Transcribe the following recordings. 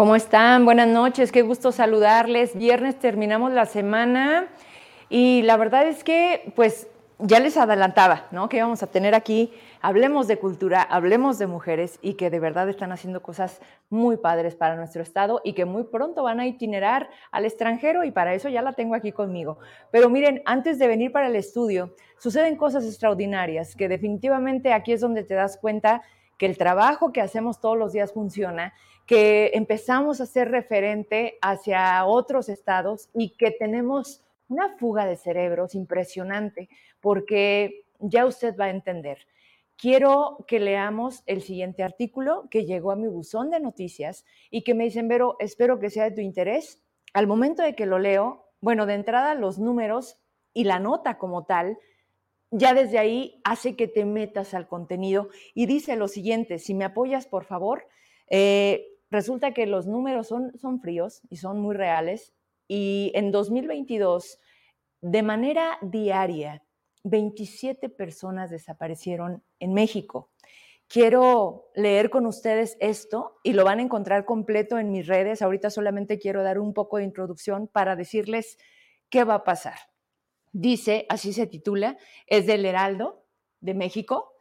¿Cómo están? Buenas noches, qué gusto saludarles. Viernes terminamos la semana y la verdad es que, pues, ya les adelantaba, ¿no? Que íbamos a tener aquí, hablemos de cultura, hablemos de mujeres y que de verdad están haciendo cosas muy padres para nuestro estado y que muy pronto van a itinerar al extranjero y para eso ya la tengo aquí conmigo. Pero miren, antes de venir para el estudio, suceden cosas extraordinarias que definitivamente aquí es donde te das cuenta que el trabajo que hacemos todos los días funciona, que empezamos a ser referente hacia otros estados y que tenemos una fuga de cerebros impresionante, porque ya usted va a entender. Quiero que leamos el siguiente artículo que llegó a mi buzón de noticias y que me dicen, Vero, espero que sea de tu interés. Al momento de que lo leo, bueno, de entrada los números y la nota como tal ya desde ahí hace que te metas al contenido y dice lo siguiente, si me apoyas, por favor, eh, resulta que los números son, son fríos y son muy reales y en 2022, de manera diaria, 27 personas desaparecieron en México. Quiero leer con ustedes esto y lo van a encontrar completo en mis redes. Ahorita solamente quiero dar un poco de introducción para decirles qué va a pasar dice, así se titula, es del Heraldo de México.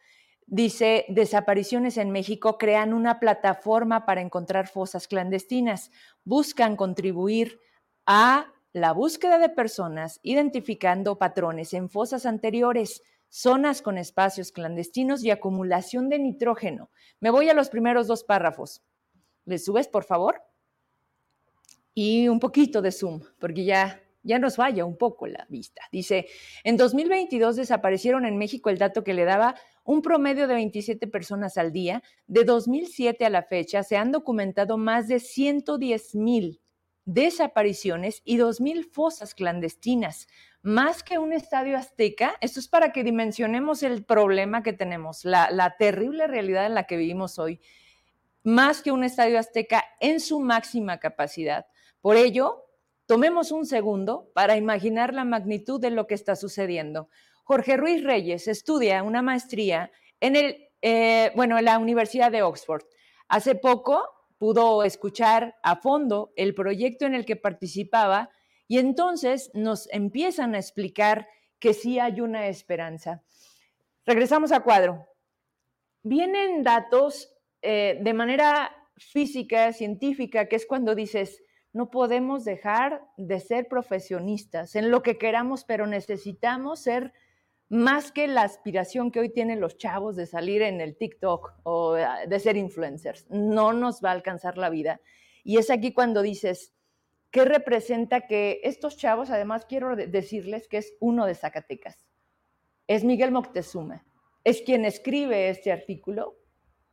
Dice, desapariciones en México crean una plataforma para encontrar fosas clandestinas. Buscan contribuir a la búsqueda de personas identificando patrones en fosas anteriores, zonas con espacios clandestinos y acumulación de nitrógeno. Me voy a los primeros dos párrafos. ¿Le subes, por favor? Y un poquito de zoom, porque ya ya nos vaya un poco la vista. Dice, en 2022 desaparecieron en México el dato que le daba un promedio de 27 personas al día. De 2007 a la fecha se han documentado más de 110 mil desapariciones y 2 mil fosas clandestinas, más que un estadio azteca. Esto es para que dimensionemos el problema que tenemos, la, la terrible realidad en la que vivimos hoy, más que un estadio azteca en su máxima capacidad. Por ello, Tomemos un segundo para imaginar la magnitud de lo que está sucediendo. Jorge Ruiz Reyes estudia una maestría en, el, eh, bueno, en la Universidad de Oxford. Hace poco pudo escuchar a fondo el proyecto en el que participaba y entonces nos empiezan a explicar que sí hay una esperanza. Regresamos a cuadro. Vienen datos eh, de manera física, científica, que es cuando dices, no podemos dejar de ser profesionistas en lo que queramos, pero necesitamos ser más que la aspiración que hoy tienen los chavos de salir en el TikTok o de ser influencers. No nos va a alcanzar la vida. Y es aquí cuando dices, ¿qué representa que estos chavos, además quiero decirles que es uno de Zacatecas, es Miguel Moctezuma, es quien escribe este artículo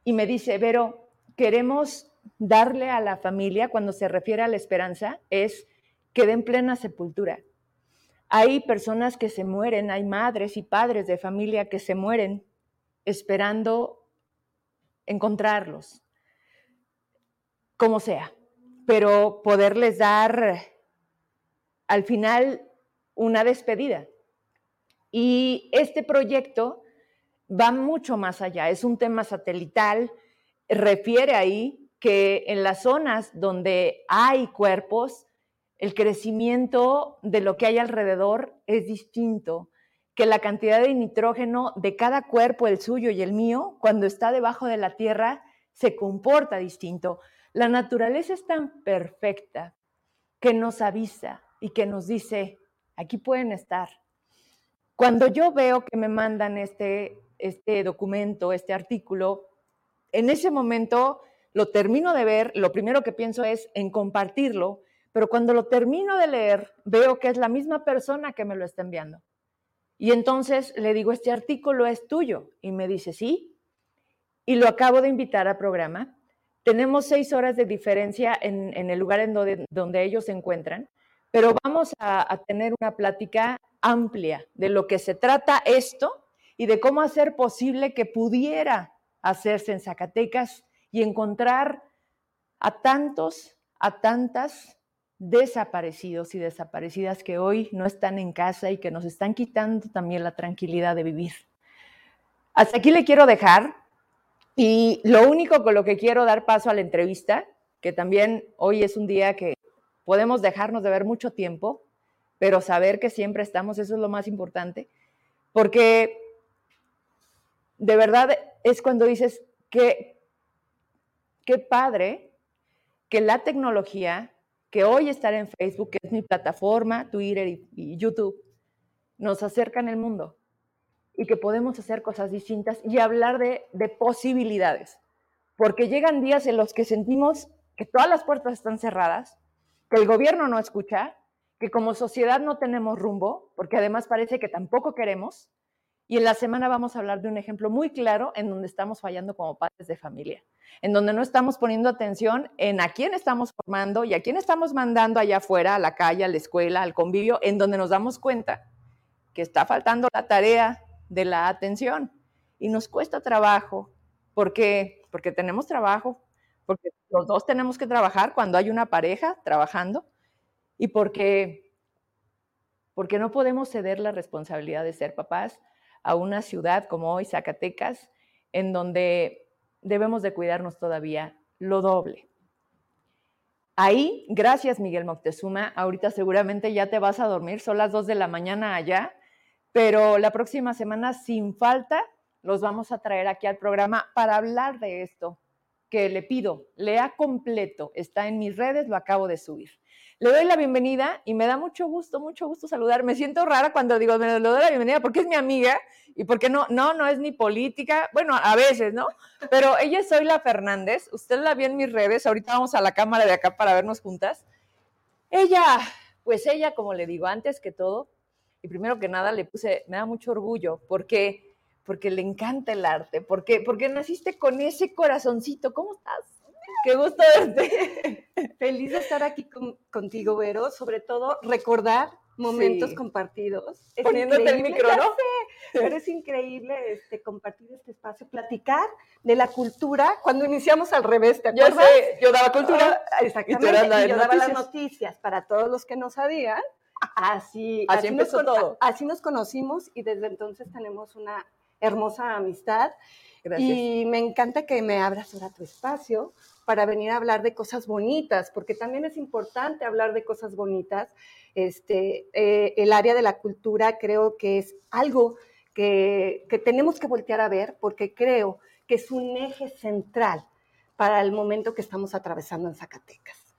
y me dice, Vero, queremos darle a la familia cuando se refiere a la esperanza es que den plena sepultura. Hay personas que se mueren, hay madres y padres de familia que se mueren esperando encontrarlos, como sea, pero poderles dar al final una despedida. Y este proyecto va mucho más allá, es un tema satelital, refiere ahí que en las zonas donde hay cuerpos, el crecimiento de lo que hay alrededor es distinto, que la cantidad de nitrógeno de cada cuerpo, el suyo y el mío, cuando está debajo de la tierra, se comporta distinto. La naturaleza es tan perfecta que nos avisa y que nos dice, aquí pueden estar. Cuando yo veo que me mandan este, este documento, este artículo, en ese momento lo termino de ver, lo primero que pienso es en compartirlo, pero cuando lo termino de leer, veo que es la misma persona que me lo está enviando. Y entonces le digo, este artículo es tuyo. Y me dice, sí. Y lo acabo de invitar al programa. Tenemos seis horas de diferencia en, el lugar en donde, ellos se encuentran, pero vamos a, a tener una plática amplia de lo que se trata esto y de cómo hacer posible que pudiera hacerse en Zacatecas y encontrar a tantos, a tantas desaparecidos y desaparecidas que hoy no están en casa y que nos están quitando también la tranquilidad de vivir. Hasta aquí le quiero dejar y lo único con lo que quiero dar paso a la entrevista, que también hoy es un día que podemos dejarnos de ver mucho tiempo, pero saber que siempre estamos, eso es lo más importante, porque de verdad es cuando dices que qué padre que la tecnología, que hoy estar en Facebook, que es mi plataforma, Twitter y, YouTube, nos acercan el mundo y que podemos hacer cosas distintas y hablar de posibilidades. Porque llegan días en los que sentimos que todas las puertas están cerradas, que el gobierno no escucha, que como sociedad no tenemos rumbo, porque además parece que tampoco queremos. Y en la semana vamos a hablar de un ejemplo muy claro en donde estamos fallando como padres de familia, en donde no estamos poniendo atención en a quién estamos formando y a quién estamos mandando allá afuera, a la calle, a la escuela, al convivio, en donde nos damos cuenta que está faltando la tarea de la atención. Y nos cuesta trabajo. Porque porque tenemos trabajo, porque los dos tenemos que trabajar cuando hay una pareja trabajando y porque, porque no podemos ceder la responsabilidad de ser papás a una ciudad como hoy, Zacatecas, en donde debemos de cuidarnos todavía lo doble. Ahí, gracias Miguel Moctezuma, ahorita seguramente ya te vas a dormir, son las dos de la mañana allá, pero la próxima semana sin falta los vamos a traer aquí al programa para hablar de esto, le pido, lea completo, está en mis redes, lo acabo de subir. Le doy la bienvenida y me da mucho gusto, mucho gusto saludar. Me siento rara cuando digo, me le doy la bienvenida porque es mi amiga y porque no, no, no es ni política, bueno, a veces, ¿no? Pero ella es Zoila Fernández, usted la vio en mis redes, ahorita vamos a la cámara de acá para vernos juntas. Ella, pues ella, como le digo, antes que todo, y primero que nada le puse, me da mucho orgullo porque porque le encanta el arte, porque, porque naciste con ese corazoncito. ¿Cómo estás? Qué gusto verte. Feliz de estar aquí contigo, Vero, sobre todo recordar momentos compartidos. Poniéndote el micro, ¿no? pero es increíble este, compartir este espacio, platicar de la cultura cuando iniciamos al revés, ¿te acuerdas? Yo, yo daba cultura. Ah, exactamente, y, yo daba las noticias para todos los que no sabían. Así, así, empezó todo. Así nos conocimos y desde entonces tenemos una hermosa amistad. Y me encanta que me abras ahora tu espacio para venir a hablar de cosas bonitas, porque también es importante hablar de cosas bonitas. Este, eh, el área de la cultura creo que es algo que, que tenemos que voltear a ver, porque creo que es un eje central para el momento que estamos atravesando en Zacatecas.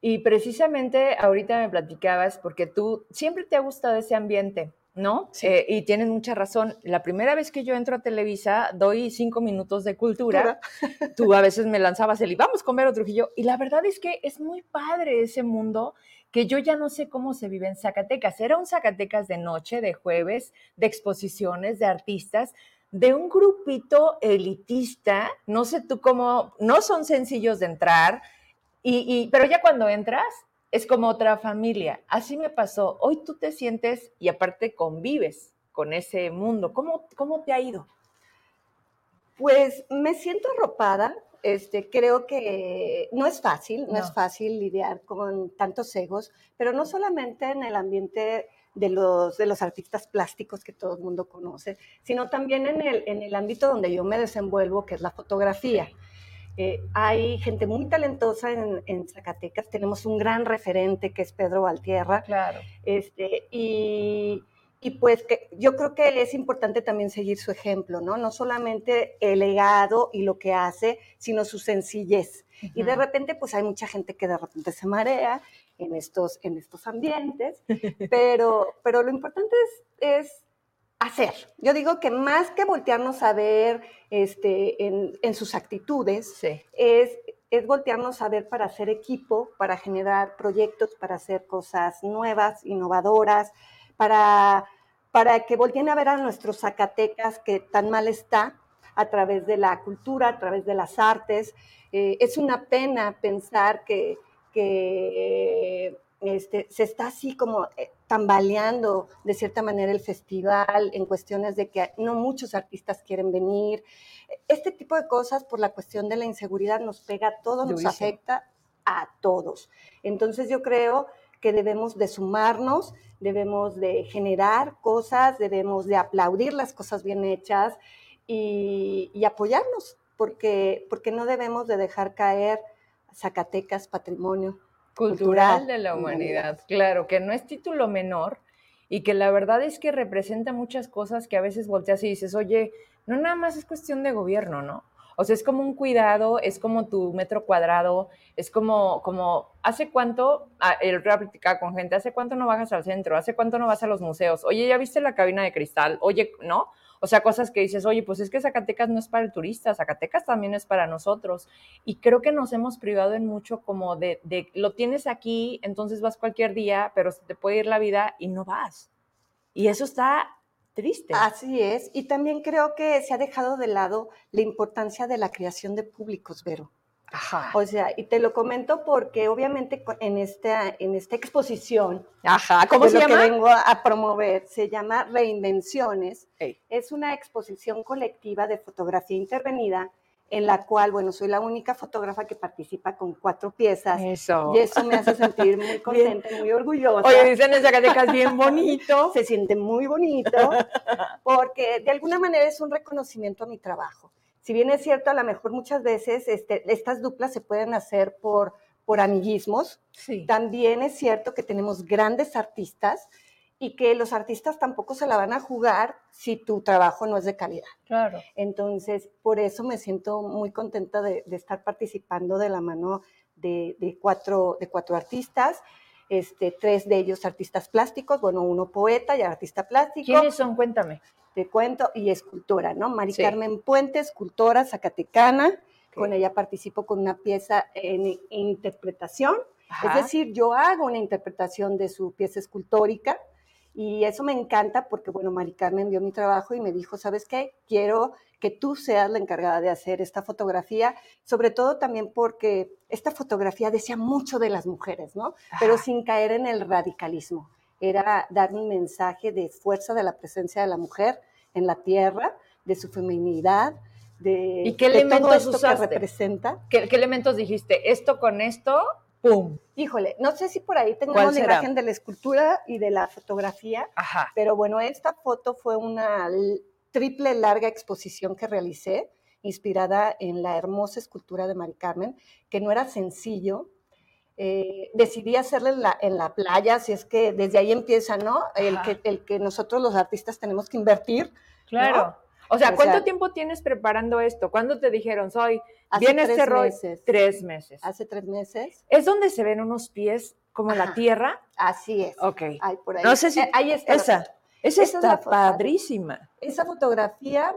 Y precisamente ahorita me platicabas, porque tú siempre te ha gustado ese ambiente, ¿no? Eh, y tienen mucha razón. La primera vez que yo entro a Televisa, doy cinco minutos de cultura. Tú a veces me lanzabas el y vamos a comer otro Trujillo. Y la verdad es que es muy padre ese mundo que yo ya no sé cómo se vive en Zacatecas. Era un Zacatecas de noche, de jueves, de exposiciones, de artistas, de un grupito elitista. No sé tú cómo, no son sencillos de entrar. y, pero ya cuando entras, es como otra familia. Así me pasó. Hoy tú te sientes y aparte convives con ese mundo. ¿Cómo, cómo te ha ido? Pues me siento arropada. Este, creo que no es fácil, no, es fácil lidiar con tantos egos, pero no solamente en el ambiente de los, de los artistas plásticos que todo el mundo conoce, sino también en el, en el ámbito donde yo me desenvuelvo, que es la fotografía. Eh, hay gente muy talentosa en, Zacatecas, tenemos un gran referente que es Pedro Valtierra. Claro. Este, y, pues que yo creo que es importante también seguir su ejemplo, ¿no? No solamente el legado y lo que hace, sino su sencillez. Y de repente, pues hay mucha gente que de repente se marea en estos, en estos ambientes, pero, pero lo importante es, es hacer. Yo digo que más que voltearnos a ver este, en, sus actitudes, es, es voltearnos a ver para hacer equipo, para generar proyectos, para hacer cosas nuevas, innovadoras, para, para que volteen a ver a nuestros Zacatecas que tan mal está a través de la cultura, a través de las artes. Eh, es una pena pensar que, que este, se está así como eh, tambaleando de cierta manera el festival en cuestiones de que no muchos artistas quieren venir. Este tipo de cosas por la cuestión de la inseguridad nos pega a todos, nos afecta a todos. Entonces yo creo que debemos de sumarnos, debemos de generar cosas, debemos de aplaudir las cosas bien hechas y, y apoyarnos, porque, porque no debemos de dejar caer Zacatecas Patrimonio Cultural, de la humanidad. Claro, que no es título menor y que la verdad es que representa muchas cosas que a veces volteas y dices, oye, no nada más es cuestión de gobierno, ¿no? O sea, es como un cuidado, es como tu metro cuadrado, es como, como, ¿hace cuánto, ah, el otro día con gente, ¿hace cuánto no bajas al centro? ¿Hace cuánto no vas a los museos? Oye, ¿ya viste la cabina de cristal? Oye, ¿no? O sea, cosas que dices, oye, pues es que Zacatecas no es para el turista, Zacatecas también es para nosotros. Y creo que nos hemos privado en mucho como de, de lo tienes aquí, entonces vas cualquier día, pero se te puede ir la vida y no vas. Y eso está triste. Así es. Y también creo que se ha dejado de lado la importancia de la creación de públicos, Vero. Ajá. O sea, y te lo comento porque obviamente en esta, en esta exposición, Ajá. ¿cómo se lo llama? que vengo a promover se llama Reinvenciones. Es una exposición colectiva de fotografía intervenida en la cual, bueno, soy la única fotógrafa que participa con cuatro piezas. Eso. Y eso me hace sentir muy contenta, muy orgullosa. Oye, dicen en Zacatecas bien bonito. Se siente muy bonito porque de alguna manera es un reconocimiento a mi trabajo si bien es cierto, a lo mejor muchas veces este, estas duplas se pueden hacer por, por amiguismos, sí. también es cierto que tenemos grandes artistas y que los artistas tampoco se la van a jugar si tu trabajo no es de calidad. Claro. Entonces, por eso me siento muy contenta de, de estar participando de la mano de, de, cuatro, de cuatro artistas. Este, tres de ellos artistas plásticos, bueno, uno poeta y artista plástico. ¿Quiénes son? Cuéntame de cuento y escultora, ¿no? Mari Carmen Puente, escultora zacatecana, okay. con ella participo con una pieza en interpretación, Ajá. es decir, yo hago una interpretación de su pieza escultórica y eso me encanta porque, bueno, Mari Carmen vio mi trabajo y me dijo, ¿sabes qué? Quiero que tú seas la encargada de hacer esta fotografía, sobre todo también porque esta fotografía decía mucho de las mujeres, ¿no? Pero sin caer en el radicalismo era dar un mensaje de fuerza de la presencia de la mujer en la tierra, de su feminidad, de, ¿Y qué de elementos todo esto usaste? que representa. ¿Qué, ¿Qué, elementos dijiste? Esto con esto, ¡pum! Híjole, no sé si por ahí tenemos la imagen de la escultura y de la fotografía, Ajá. pero bueno, esta foto fue una triple larga exposición que realicé, inspirada en la hermosa escultura de Mari Carmen, que no era sencillo, eh, decidí hacerla en la, en la, playa, si es que desde ahí empieza, ¿no? El que, el que, nosotros los artistas tenemos que invertir. Claro. ¿no? O sea, ¿cuánto o sea, tiempo tienes preparando esto? ¿Cuándo te dijeron, soy, viene tres este rol? Meses. Tres meses. Hace tres meses. ¿Es donde se ven unos pies como Ajá. la tierra? Así es. Ok. Ahí, por ahí. No sé si, eh, ahí está. Esa, esa, esa está es padrísima. Esa fotografía,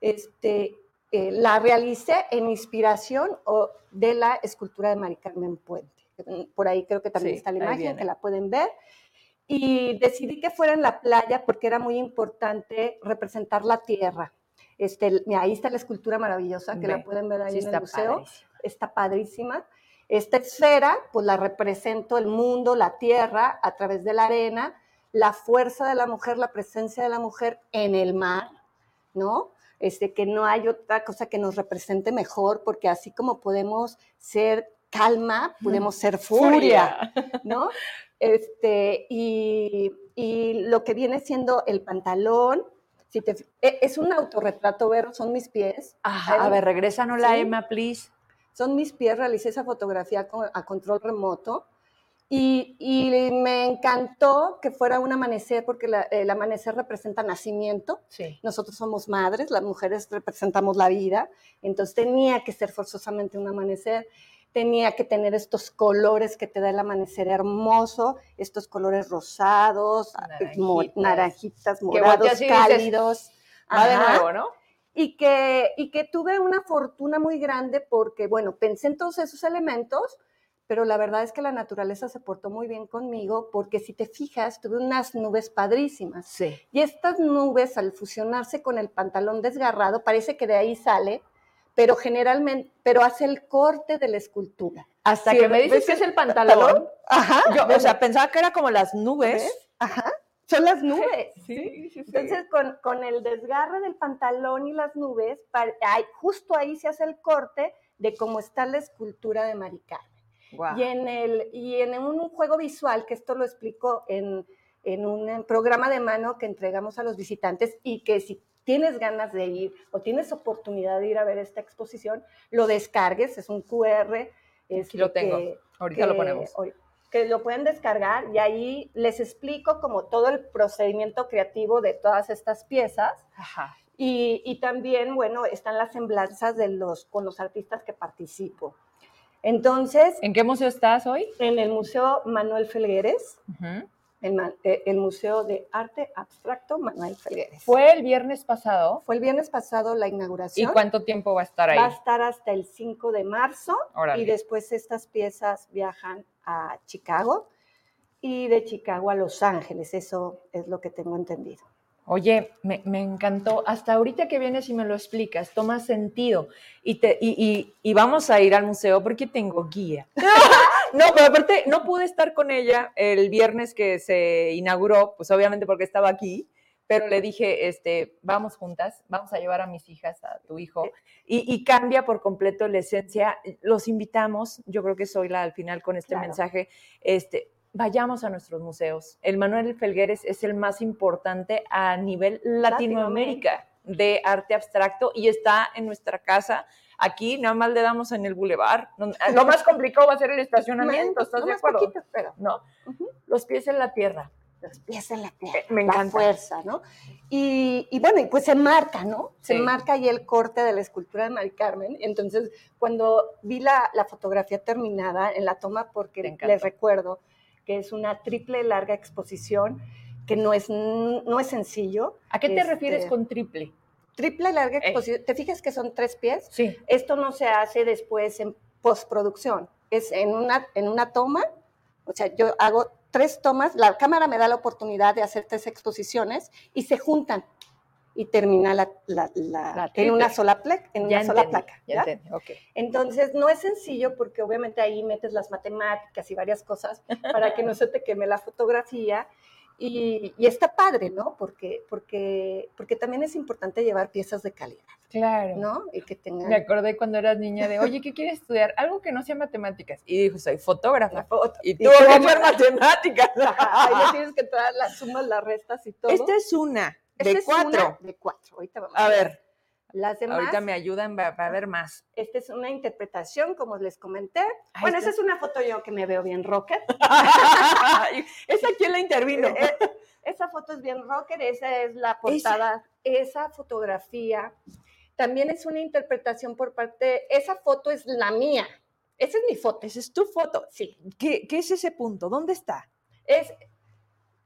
este, eh, la realicé en inspiración o, de la escultura de Mari Carmen Puente por ahí creo que también Sí, está la imagen, que la pueden ver. Y decidí que fuera en la playa porque era muy importante representar la tierra. Este, ahí está la escultura maravillosa que Ve, la pueden ver ahí Sí, en el museo. padrísima. Está padrísima. Esta esfera, pues la represento el mundo, la tierra, a través de la arena, la fuerza de la mujer, la presencia de la mujer en el mar, ¿no? Este, que no hay otra cosa que nos represente mejor, porque así como podemos ser calma, podemos ser furia, ¿no? Este, y, y, lo que viene siendo el pantalón, si te, e, es un autorretrato, Vero, son mis pies. Ajá, a ver, regrésanos la Sí. Emma, please. Son mis pies, realicé esa fotografía a control remoto. Y, y, me encantó que fuera un amanecer, porque la, el amanecer representa nacimiento. Sí. Nosotros somos madres, las mujeres representamos la vida, entonces tenía que ser forzosamente un amanecer tenía que tener estos colores que te da el amanecer hermoso, estos colores rosados, Naranjitas. mo- naranjitas, morados, dices, cálidos. Va de nuevo, ¿no? Y que, y que tuve una fortuna muy grande porque, bueno, pensé en todos esos elementos, pero la verdad es que la naturaleza se portó muy bien conmigo porque si te fijas, tuve unas nubes padrísimas. Sí. Y estas nubes, al fusionarse con el pantalón desgarrado, parece que de ahí sale, pero generalmente, pero hace el corte de la escultura. Hasta Sí, que me dices ¿ves que es el pantalón. Ajá. Yo, o sea, pensaba que era como las nubes. ¿Ves? Ajá. Son las nubes. Sí, sí, sí. Entonces, con, con el desgarre del pantalón y las nubes, justo ahí se hace el corte de cómo está la escultura de Mari Guau. Y en, el, y en un juego visual, que esto lo explico en, en un programa de mano que entregamos a los visitantes y que si tienes ganas de ir o tienes oportunidad de ir a ver esta exposición, lo descargues, es un QR Aquí lo tengo. Ahorita lo ponemos. Que lo pueden descargar y ahí les explico como todo el procedimiento creativo de todas estas piezas. Ajá. Y, y, también, bueno, están las semblanzas de los, con los artistas que participo. Entonces... ¿En qué museo estás hoy? En el Museo Manuel Felgueres. Eh, el, Museo de Arte Abstracto Manuel Felgueres. ¿Fue el viernes pasado? Fue el viernes pasado la inauguración. ¿Y cuánto tiempo va a estar ahí? Va a estar hasta el 5 de marzo y después estas piezas viajan a Chicago y de Chicago a Los Ángeles, eso es lo que tengo entendido. Oye, me, encantó. Hasta ahorita que vienes y me lo explicas, toma sentido. Y, te, y, y, vamos a ir al museo porque tengo guía. no, pero aparte, no pude estar con ella el viernes que se inauguró, pues obviamente porque estaba aquí, pero le dije, este, vamos juntas, vamos a llevar a mis hijas, a tu hijo, y, cambia por completo la esencia. Los invitamos, yo creo que soy la al final con este mensaje, este, vayamos a nuestros museos. El Manuel Felgueres es el más importante a nivel Latinoamérica de arte abstracto y está en nuestra casa. Aquí nada más le damos en el bulevar. Lo más complicado va a ser el estacionamiento, ¿estás de acuerdo? pero, no, los pies en la tierra. Los pies en la tierra. Eh, me encanta. La fuerza, ¿no? Y, bueno, pues se marca, ¿no? Se marca ahí el corte de la escultura de Mari Carmen. Entonces, cuando vi la, fotografía terminada en la toma, porque les recuerdo, que es una triple larga exposición, que no es, no es sencillo. ¿A qué te este, refieres con triple? Triple larga eh. exposición. ¿Te fijas que son tres pies? Sí. Esto no se hace después en postproducción. Es en una, en una toma, o sea, yo hago tres tomas, la cámara me da la oportunidad de hacer tres exposiciones y se juntan y termina la, en una sola, placa, en una sola placa. ¿ya? Entonces, no es sencillo porque obviamente ahí metes las matemáticas y varias cosas para que no se te queme la fotografía. Y, está padre, ¿no? Porque, porque, porque también es importante llevar piezas de calidad. Claro. ¿No? Y que tengan... Me acordé cuando eras niña de, oye, ¿qué quieres estudiar? Algo que no sea matemáticas. Y dijo, soy fotógrafa. Y tú, ¿qué matemáticas? Ahí tienes que traer las sumas, las restas y todo. Esta es una de cuatro. de cuatro. Ahorita vamos a, ver. Las demás, Ahorita me ayudan a ver más. Esta es una interpretación, como les comenté. bueno, esa es una foto yo que me veo bien rocker. ¿Esa quién la intervino? Eh, eh, esa foto es bien rocker, esa es la portada. Esa, fotografía también es una interpretación por parte, esa foto es la mía. Esa es mi foto. Esa es tu foto. Sí. ¿Qué, qué es ese punto? ¿Dónde está? Es,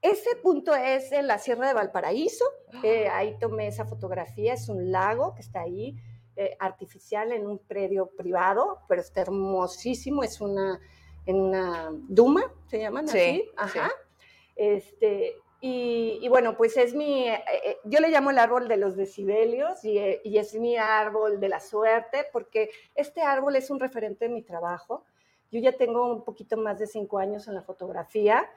ese punto es en la Sierra de Valparaíso. Eh, ahí tomé esa fotografía. Es un lago que está ahí, eh, artificial, en un predio privado, pero está hermosísimo. Es una, en una duma, se llaman así. Ajá. Este, y, bueno, pues es mi, eh, yo le llamo el árbol de los decibelios y, y, es mi árbol de la suerte, porque este árbol es un referente de mi trabajo. Yo ya tengo un poquito más de cinco años en la fotografía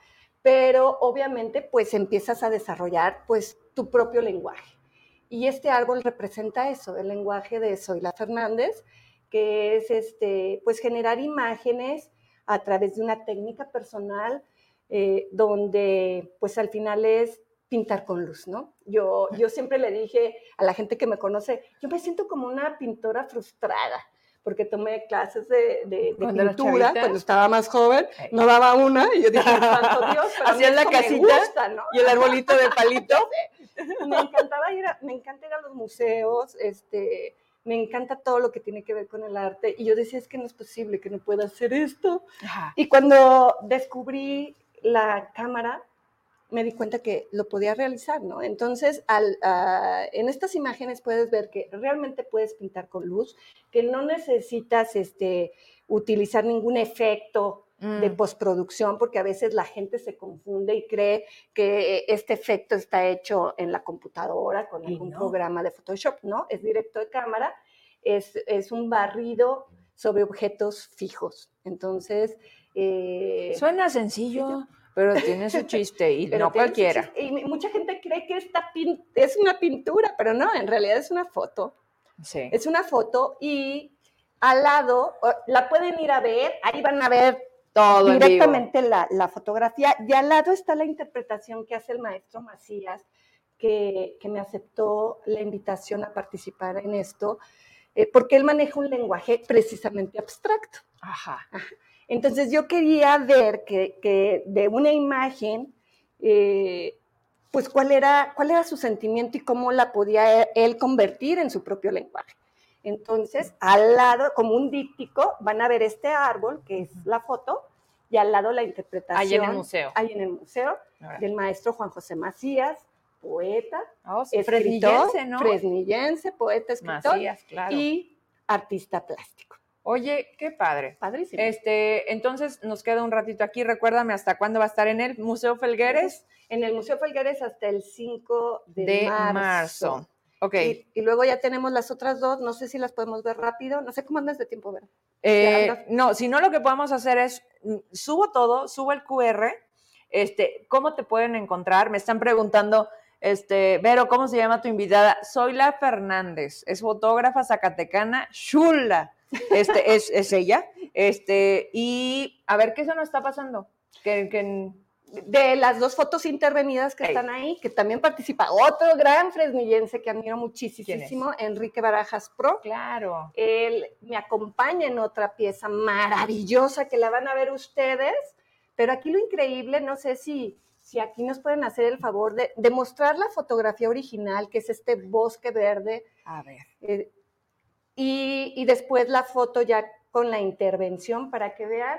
pero obviamente pues empiezas a desarrollar pues tu propio lenguaje. Y este árbol representa eso, el lenguaje de Zoila Fernández, que es este, pues generar imágenes a través de una técnica personal eh, donde pues al final es pintar con luz, ¿no? Yo, yo siempre le dije a la gente que me conoce, yo me siento como una pintora frustrada, porque tomé clases de, pintura cuando estaba más joven, no daba una, y yo dije, santo Dios, pero la casita ¿no? y el arbolito de palito. me encantaba ir a, me encanta ir a los museos, este, me encanta todo lo que tiene que ver con el arte, y yo decía, es que no es posible que no pueda hacer esto. Y cuando descubrí la cámara, me di cuenta que lo podía realizar, ¿no? Entonces, al, ah, en estas imágenes puedes ver que realmente puedes pintar con luz, que no necesitas este, utilizar ningún efecto de mm. postproducción, porque a veces la gente se confunde y cree que este efecto está hecho en la computadora con algún programa de Photoshop, ¿no? Es directo de cámara, es, es un barrido sobre objetos fijos. Entonces... Eh, Suena sencillo. Pero tiene su chiste y no cualquiera. Y mucha gente cree que esta es una pintura, pero no, en realidad es una foto. Sí. Es una foto y al lado, la pueden ir a ver, ahí van a ver todo directamente la, la, fotografía y al lado está la interpretación que hace el maestro Macías, que, que me aceptó la invitación a participar en esto. eh, porque él maneja un lenguaje precisamente abstracto. Ajá. Entonces yo quería ver que, de una imagen, eh, pues cuál era, cuál era su sentimiento y cómo la podía él convertir en su propio lenguaje. Entonces, al lado, como un díptico, van a ver este árbol, que es la foto, y al lado la interpretación. Ahí en el museo. Ahí en el museo, del maestro Juan José Macías, poeta, oh, fresnillense, ¿no? Fresnillense, poeta, escritor Macías, claro. y artista plástico. Oye, qué padre. Padrísimo. Este, entonces nos queda un ratito aquí. Recuérdame hasta cuándo va a estar en el Museo Felgueres. En el Museo Felgueres hasta el 5 de, marzo. Ok. Y, luego ya tenemos las otras dos. No sé si las podemos ver rápido. No sé cómo andas de tiempo, ver. Eh, no, si no, lo que podemos hacer es mm, subo todo, subo el QR. Este, ¿cómo te pueden encontrar? Me están preguntando este, Vero, ¿cómo se llama tu invitada? Soy la Fernández, es fotógrafa zacatecana, chula. Este, es, es, ella. Este, y a ver, ¿qué eso nos está pasando? Que, de las dos fotos intervenidas que están ahí, que también participa otro gran fresnillense que admiro muchísimo, Enrique Barajas Pro. Claro. Él me acompaña en otra pieza maravillosa que la van a ver ustedes, pero aquí lo increíble, no sé si si aquí nos pueden hacer el favor de, mostrar la fotografía original, que es este bosque verde. A ver. Eh, y, después la foto ya con la intervención para que vean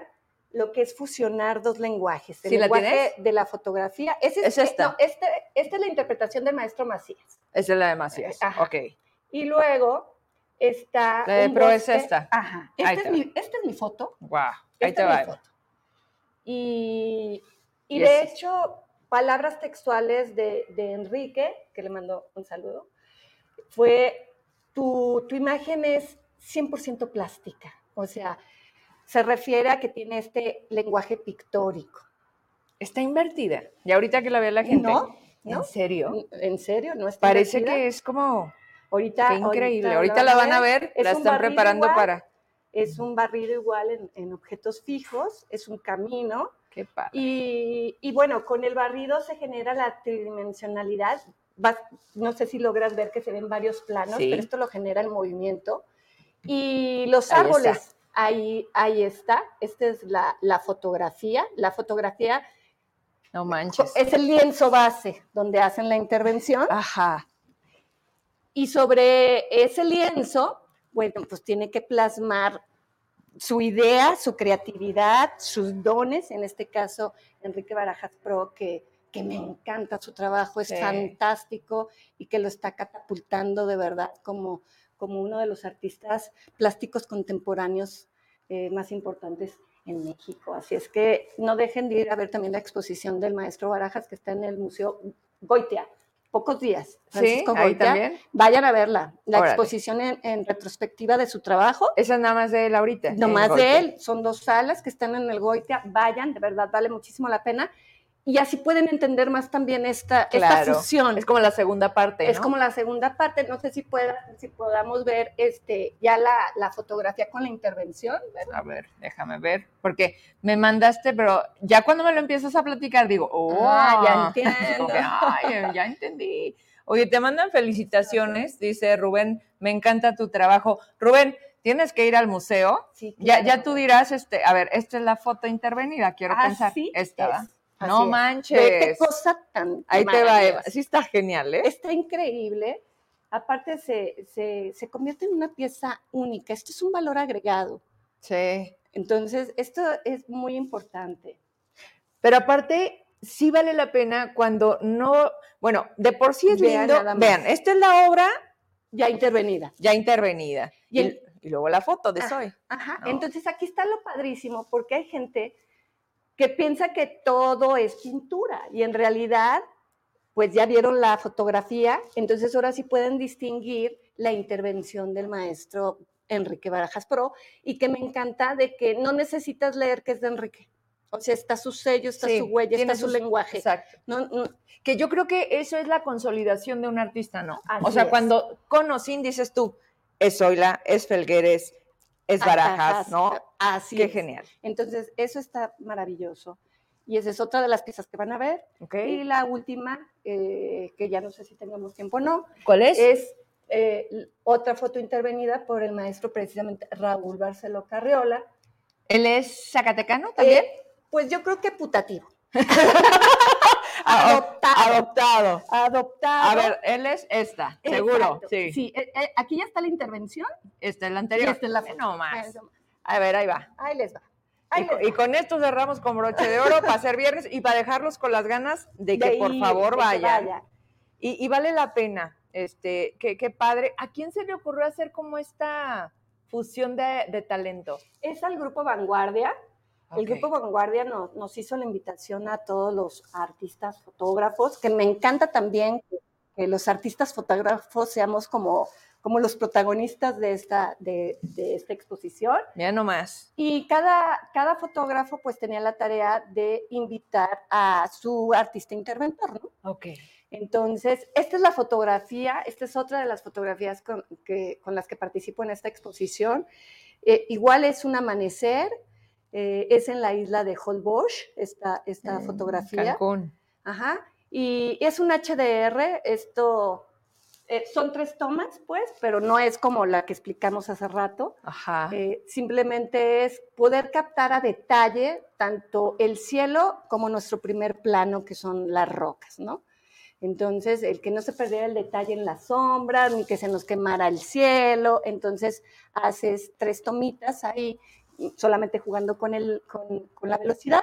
lo que es fusionar dos lenguajes. El lenguaje de la fotografía. es, esta. este, esta es la interpretación del maestro Macías. Esa es la de Macías. Ok. Y luego está. La de Pro es esta. Ajá. Esta es, mi, esta es, mi, foto. Wow. Ahí te va. Y, y de hecho, palabras textuales de, Enrique, que le mandó un saludo, fue, tu, tu imagen es 100% plástica, o sea, se refiere a que tiene este lenguaje pictórico. Está invertida. Y ahorita que la ve la gente. No, ¿En serio? ¿En serio? No está Parece que es como. Ahorita. Qué increíble. Ahorita, la van a ver, la están preparando para. Es un barrido igual en, en, objetos fijos, es un camino y, bueno, con el barrido se genera la tridimensionalidad. No sé si logras ver que se ven varios planos, pero esto lo genera el movimiento. Y los árboles, ahí, ahí está. Esta es la, la fotografía. La fotografía no manches. Es el lienzo base donde hacen la intervención. Ajá. Y sobre ese lienzo, bueno, pues tiene que plasmar su idea, su creatividad, sus dones, en este caso Enrique Barajas Pro, que, que me encanta su trabajo, es fantástico y que lo está catapultando de verdad como, como uno de los artistas plásticos contemporáneos eh, más importantes en México. Así es que no dejen de ir a ver también la exposición del maestro Barajas que está en el Museo Goitia pocos días. Francisco sí, ahí también. Vayan a verla. La exposición en, retrospectiva de su trabajo. Esa es nada más de él ahorita. No más de él. Son dos salas que están en el Goitia. Vayan, de verdad, vale muchísimo la pena y así pueden entender más también esta, esta fusión. Es como la segunda parte. Es como la segunda parte. No sé si, pueda, si podamos ver este, ya la, la fotografía con la intervención. A ver, déjame ver, porque me mandaste, pero ya cuando me lo empiezas a platicar, digo, oh, ah, ya entiendo. ay, ya entendí. Oye, te mandan felicitaciones, dice Rubén, me encanta tu trabajo. Rubén, tienes que ir al museo. Sí, ya, ya tú dirás, este, a ver, esta es la foto intervenida, quiero ah, pensar. Sí, no manches. qué cosa tan. Ahí te va, Eva. Sí, está genial, ¿eh? Está increíble. Aparte, se, se, convierte en una pieza única. Esto es un valor agregado. Sí. Entonces, esto es muy importante. Pero aparte, sí vale la pena cuando no. Bueno, de por sí es lindo. Vean, esta es la obra. Ya intervenida. Ya intervenida. Y, luego la foto de Soy. Ajá. Entonces, aquí está lo padrísimo, porque hay gente que piensa que todo es pintura y en realidad, pues ya vieron la fotografía, entonces ahora sí pueden distinguir la intervención del maestro Enrique Barajas Pro y que me encanta de que no necesitas leer que es de Enrique. O sea, está su sello, está su huella, está su lenguaje. Exacto. Que yo creo que eso es la consolidación de un artista, ¿no? o sea, cuando con dices tú, es Zoila, es Felgueres, es barajas, ¿no? Así Qué genial. Entonces, eso está maravilloso. Y esa es otra de las piezas que van a ver. Y la última, eh, que ya no sé si tengamos tiempo o no. ¿Cuál es? Es eh, otra foto intervenida por el maestro precisamente Raúl Barceló Carriola. ¿Él es zacatecano también? Eh, pues yo creo que putativo. adoptado. Adoptado. Adoptado. A ver, él es esta, seguro. Sí. Sí, eh, eh, aquí ya está la intervención. Esta es la anterior. Y esta es la nomás. Ahí A ver, ahí va. Ahí les va. Y, Ahí co- les y va. con esto cerramos con broche de oro para ser viernes y para dejarlos con las ganas de que De por ir, favor vayan. vaya. Y, y vale la pena, este, qué, qué padre. ¿A quién se le ocurrió hacer como esta fusión de, de talento? Es al grupo Vanguardia. El grupo Vanguardia nos, nos hizo la invitación a todos los artistas fotógrafos, que me encanta también que, que los artistas fotógrafos seamos como, como los protagonistas de esta, de, de esta exposición. Mira nomás. Y cada, cada fotógrafo pues tenía la tarea de invitar a su artista interventor, ¿no? Ok. Entonces, esta es la fotografía, esta es otra de las fotografías con, que, con las que participo en esta exposición. Eh, igual es un amanecer, eh, es en la isla de Holbox, esta, esta fotografía. Cancún. Ajá. Y es un HDR, esto eh, son tres tomas, pues, pero no es como la que explicamos hace rato. Ajá. Eh, simplemente es poder captar a detalle tanto el cielo como nuestro primer plano, que son las rocas, ¿no? Entonces, el que no se perdiera el detalle en las sombras, ni que se nos quemara el cielo. Entonces, haces tres tomitas ahí, solamente jugando con, el, con, con la velocidad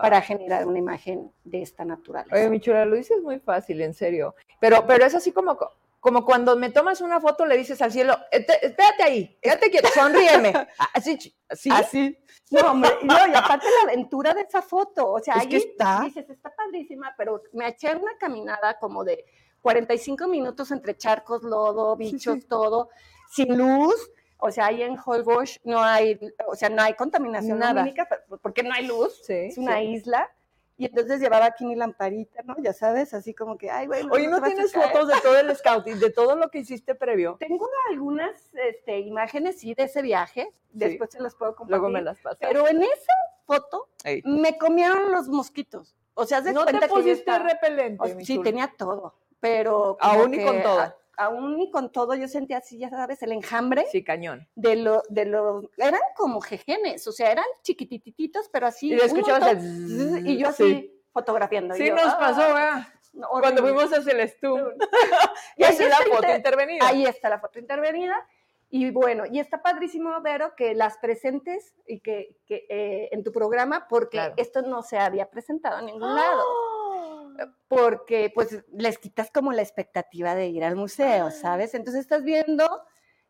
para generar una imagen de esta naturaleza. Oye, mi chula, lo dices muy fácil, en serio. Pero, pero es así como, como cuando me tomas una foto, le dices al cielo, "Este- espérate ahí, quédate quieto, sonríeme. Así, ch- así. Así. No, hombre, y, no, y aparte la aventura de esa foto, o sea, Es ahí que está. dices, está padrísima, pero me eché una caminada como de 45 minutos entre charcos, lodo, bichos, sí. todo, sin luz, o sea, ahí en Holbox no hay, o sea, no hay contaminación Nada. lumínica, pero- porque no hay luz, Sí, es una sí. isla, y entonces llevaba aquí mi lamparita, ¿no? Ya sabes, así como que, ay, güey, Oye, ¿no a tienes fotos de todo el scouting, de todo lo que hiciste previo? Tengo algunas este, imágenes, sí, de ese viaje, después se las puedo compartir. Luego me las pasas. Pero en esa foto Ey. me comieron los mosquitos. O sea, de no cuenta te pusiste repelente, o- mi sí, tenía todo, pero Aún y con todo. Aún y con todo yo sentía así, ya sabes, el enjambre Sí, cañón. de lo de los eran como jejenes, o sea, eran chiquitititos, pero así Y escuchabas el y yo así sí. fotografiando. Sí yo, nos ah, pasó, ¿verdad? no, Cuando fuimos a Celestún. Y Y ahí esa es la está foto inter- intervenida. Ahí está la foto intervenida. Y bueno, y está padrísimo, Vero, que las presentes y que, que, eh, en tu programa, porque Claro. esto no se había presentado en ningún lado. ¡Ah! Porque pues les quitas como la expectativa de ir al museo, ¿sabes? Entonces estás viendo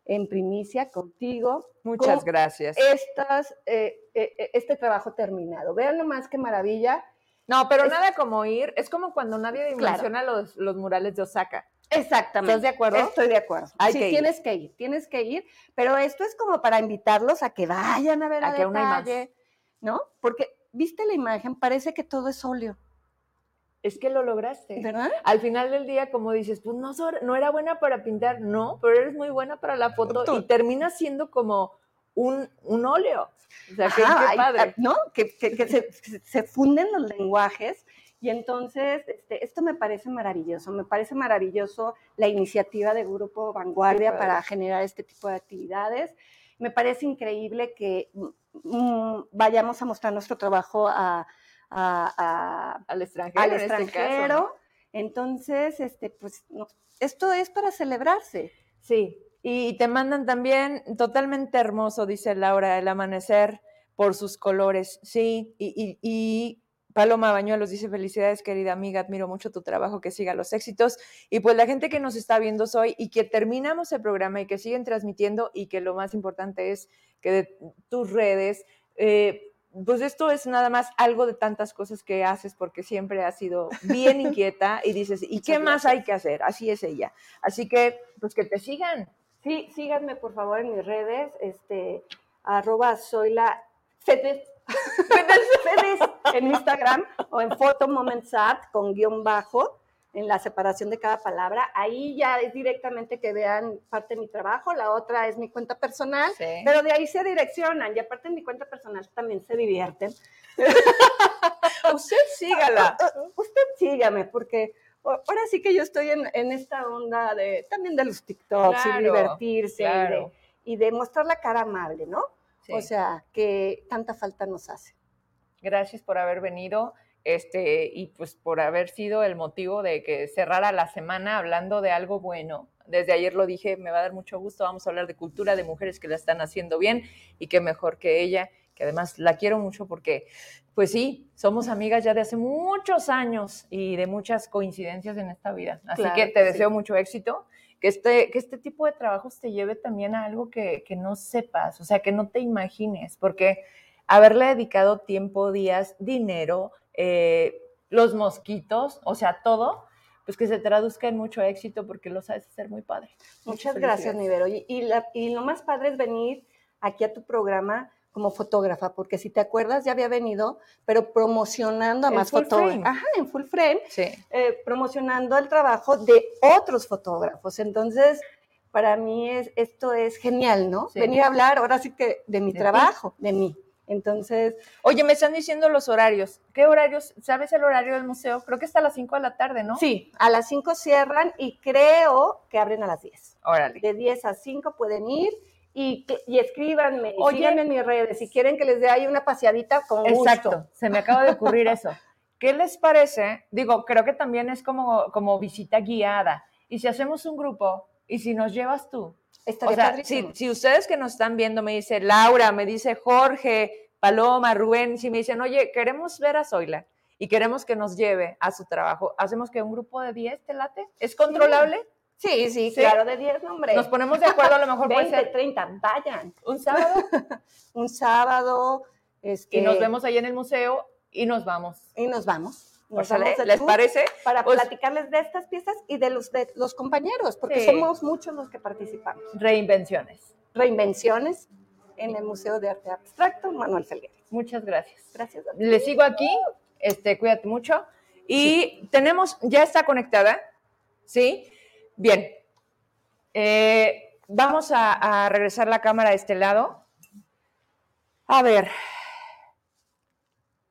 en primicia contigo Muchas gracias. estas, eh, eh, eh, este trabajo terminado. Vean nomás qué maravilla. No, pero es- nada como ir. Es como cuando nadie dimensiona los, los murales de Osaka. Exactamente. ¿Estás de acuerdo? Estoy de acuerdo. Hay sí, que ir. tienes que ir, tienes que ir, pero esto es como para invitarlos a que vayan a ver A a, que aún hay más. detalle, ¿no? Porque viste la imagen, parece que todo es óleo, Es que lo lograste. ¿verdad? Al final del día, como dices, pues no, no era buena para pintar, no, pero eres muy buena para la foto Tú- y termina siendo como un, un óleo. O sea, qué, Ajá, qué hay- padre. ¿no? Que, que- que se, funden los lenguajes y entonces este, esto me parece maravilloso, me parece maravilloso la iniciativa de Grupo Vanguardia para generar este tipo de actividades. Me parece increíble que mm, vayamos a mostrar nuestro trabajo a- a- a, Al extranjero. al en este caso, extranjero. ¿no? Entonces, este, pues, no- esto es para celebrarse. Sí, y te mandan también totalmente hermoso, dice Laura, el amanecer por sus colores. Sí, y, y- y Paloma Bañuelos dice, felicidades querida amiga, admiro mucho tu trabajo, que siga los éxitos. Y pues la gente que nos está viendo hoy y que terminamos el programa y que siguen transmitiendo y que lo más importante es que de tus redes, eh, pues esto es nada más algo de tantas cosas que haces porque siempre has sido bien inquieta y dices, ¿y qué más hay que hacer? Así es ella. Así que, pues que te sigan. Sí, síganme por favor en mis redes, este, arroba soy la Fedes, Fedes en Instagram o en Photo Moments Art con guion bajo en la separación de cada palabra. Ahí ya es directamente que vean parte de mi trabajo, la otra es mi cuenta personal, pero de ahí se direccionan y aparte en mi cuenta personal también se divierten. Usted sígala. Usted sígame porque ahora sí que yo estoy en, esta onda de también de los TikToks y divertirse y, de, mostrar la cara amable, ¿no? O sea, que tanta falta nos hace. Gracias por haber venido este, y pues por haber sido el motivo de que cerrara la semana hablando de algo bueno. Desde ayer lo dije, me va a dar mucho gusto, vamos a hablar de cultura, de mujeres que la están haciendo bien y que mejor que ella que además la quiero mucho porque, pues sí, somos amigas ya de hace muchos años y de muchas coincidencias en esta vida. Así que te deseo mucho éxito, que este, que este tipo de trabajos te lleve también a algo que, no sepas, o sea, que no te imagines, porque haberle dedicado tiempo, días, dinero, eh, los mosquitos, o sea, todo, pues que se traduzca en mucho éxito porque lo sabes hacer muy padre. Muchas gracias, Nivero. Y, y lo más padre es venir aquí a tu programa como fotógrafa, porque si te acuerdas ya había venido, pero promocionando a más fotógrafos. Ajá, en full frame. Sí. Eh, promocionando el trabajo de otros fotógrafos. Entonces, para mí es, esto es genial, ¿no? Venir a hablar ahora sí que de mi trabajo, de mí. Entonces. Oye, me están diciendo los horarios. ¿Qué horarios? ¿Sabes el horario del museo? Creo que está a las 5 de la tarde, ¿no? Sí, a las 5 cierran y creo que abren a las 10. Órale. De 10 a 5 pueden ir y, y escríbanme, Oye, síganme en mis redes, si quieren que les dé ahí una paseadita con Exacto, se me acaba de ocurrir eso. ¿Qué les parece? Digo, creo que también es como, como visita guiada. Y si hacemos un grupo, y si nos llevas tú. Estaría o sea, si, si, ustedes que nos están viendo me dice Laura, me dice Jorge, Paloma, Rubén, si me dicen, oye, queremos ver a Zoila y queremos que nos lleve a su trabajo, ¿hacemos que un grupo de 10 te late? ¿Es controlable? Sí, sí, claro, de 10, nombres. Nos ponemos de acuerdo, a lo mejor 20, puede ser. 30, vayan. ¿Un sábado? un sábado. Este... Y nos vemos ahí en el museo y nos vamos. Y nos vamos. Nos ¿Les parece? Para pues platicarles de estas piezas y de los, de los compañeros, porque somos muchos los que participamos. Reinvenciones. Reinvenciones en el Museo de Arte Abstracto Manuel Felgueres. Muchas gracias. Gracias. Le sigo aquí, este, cuídate mucho. Y tenemos, ya está conectada, ¿sí? Bien. Eh, vamos a, regresar la cámara a este lado. A ver.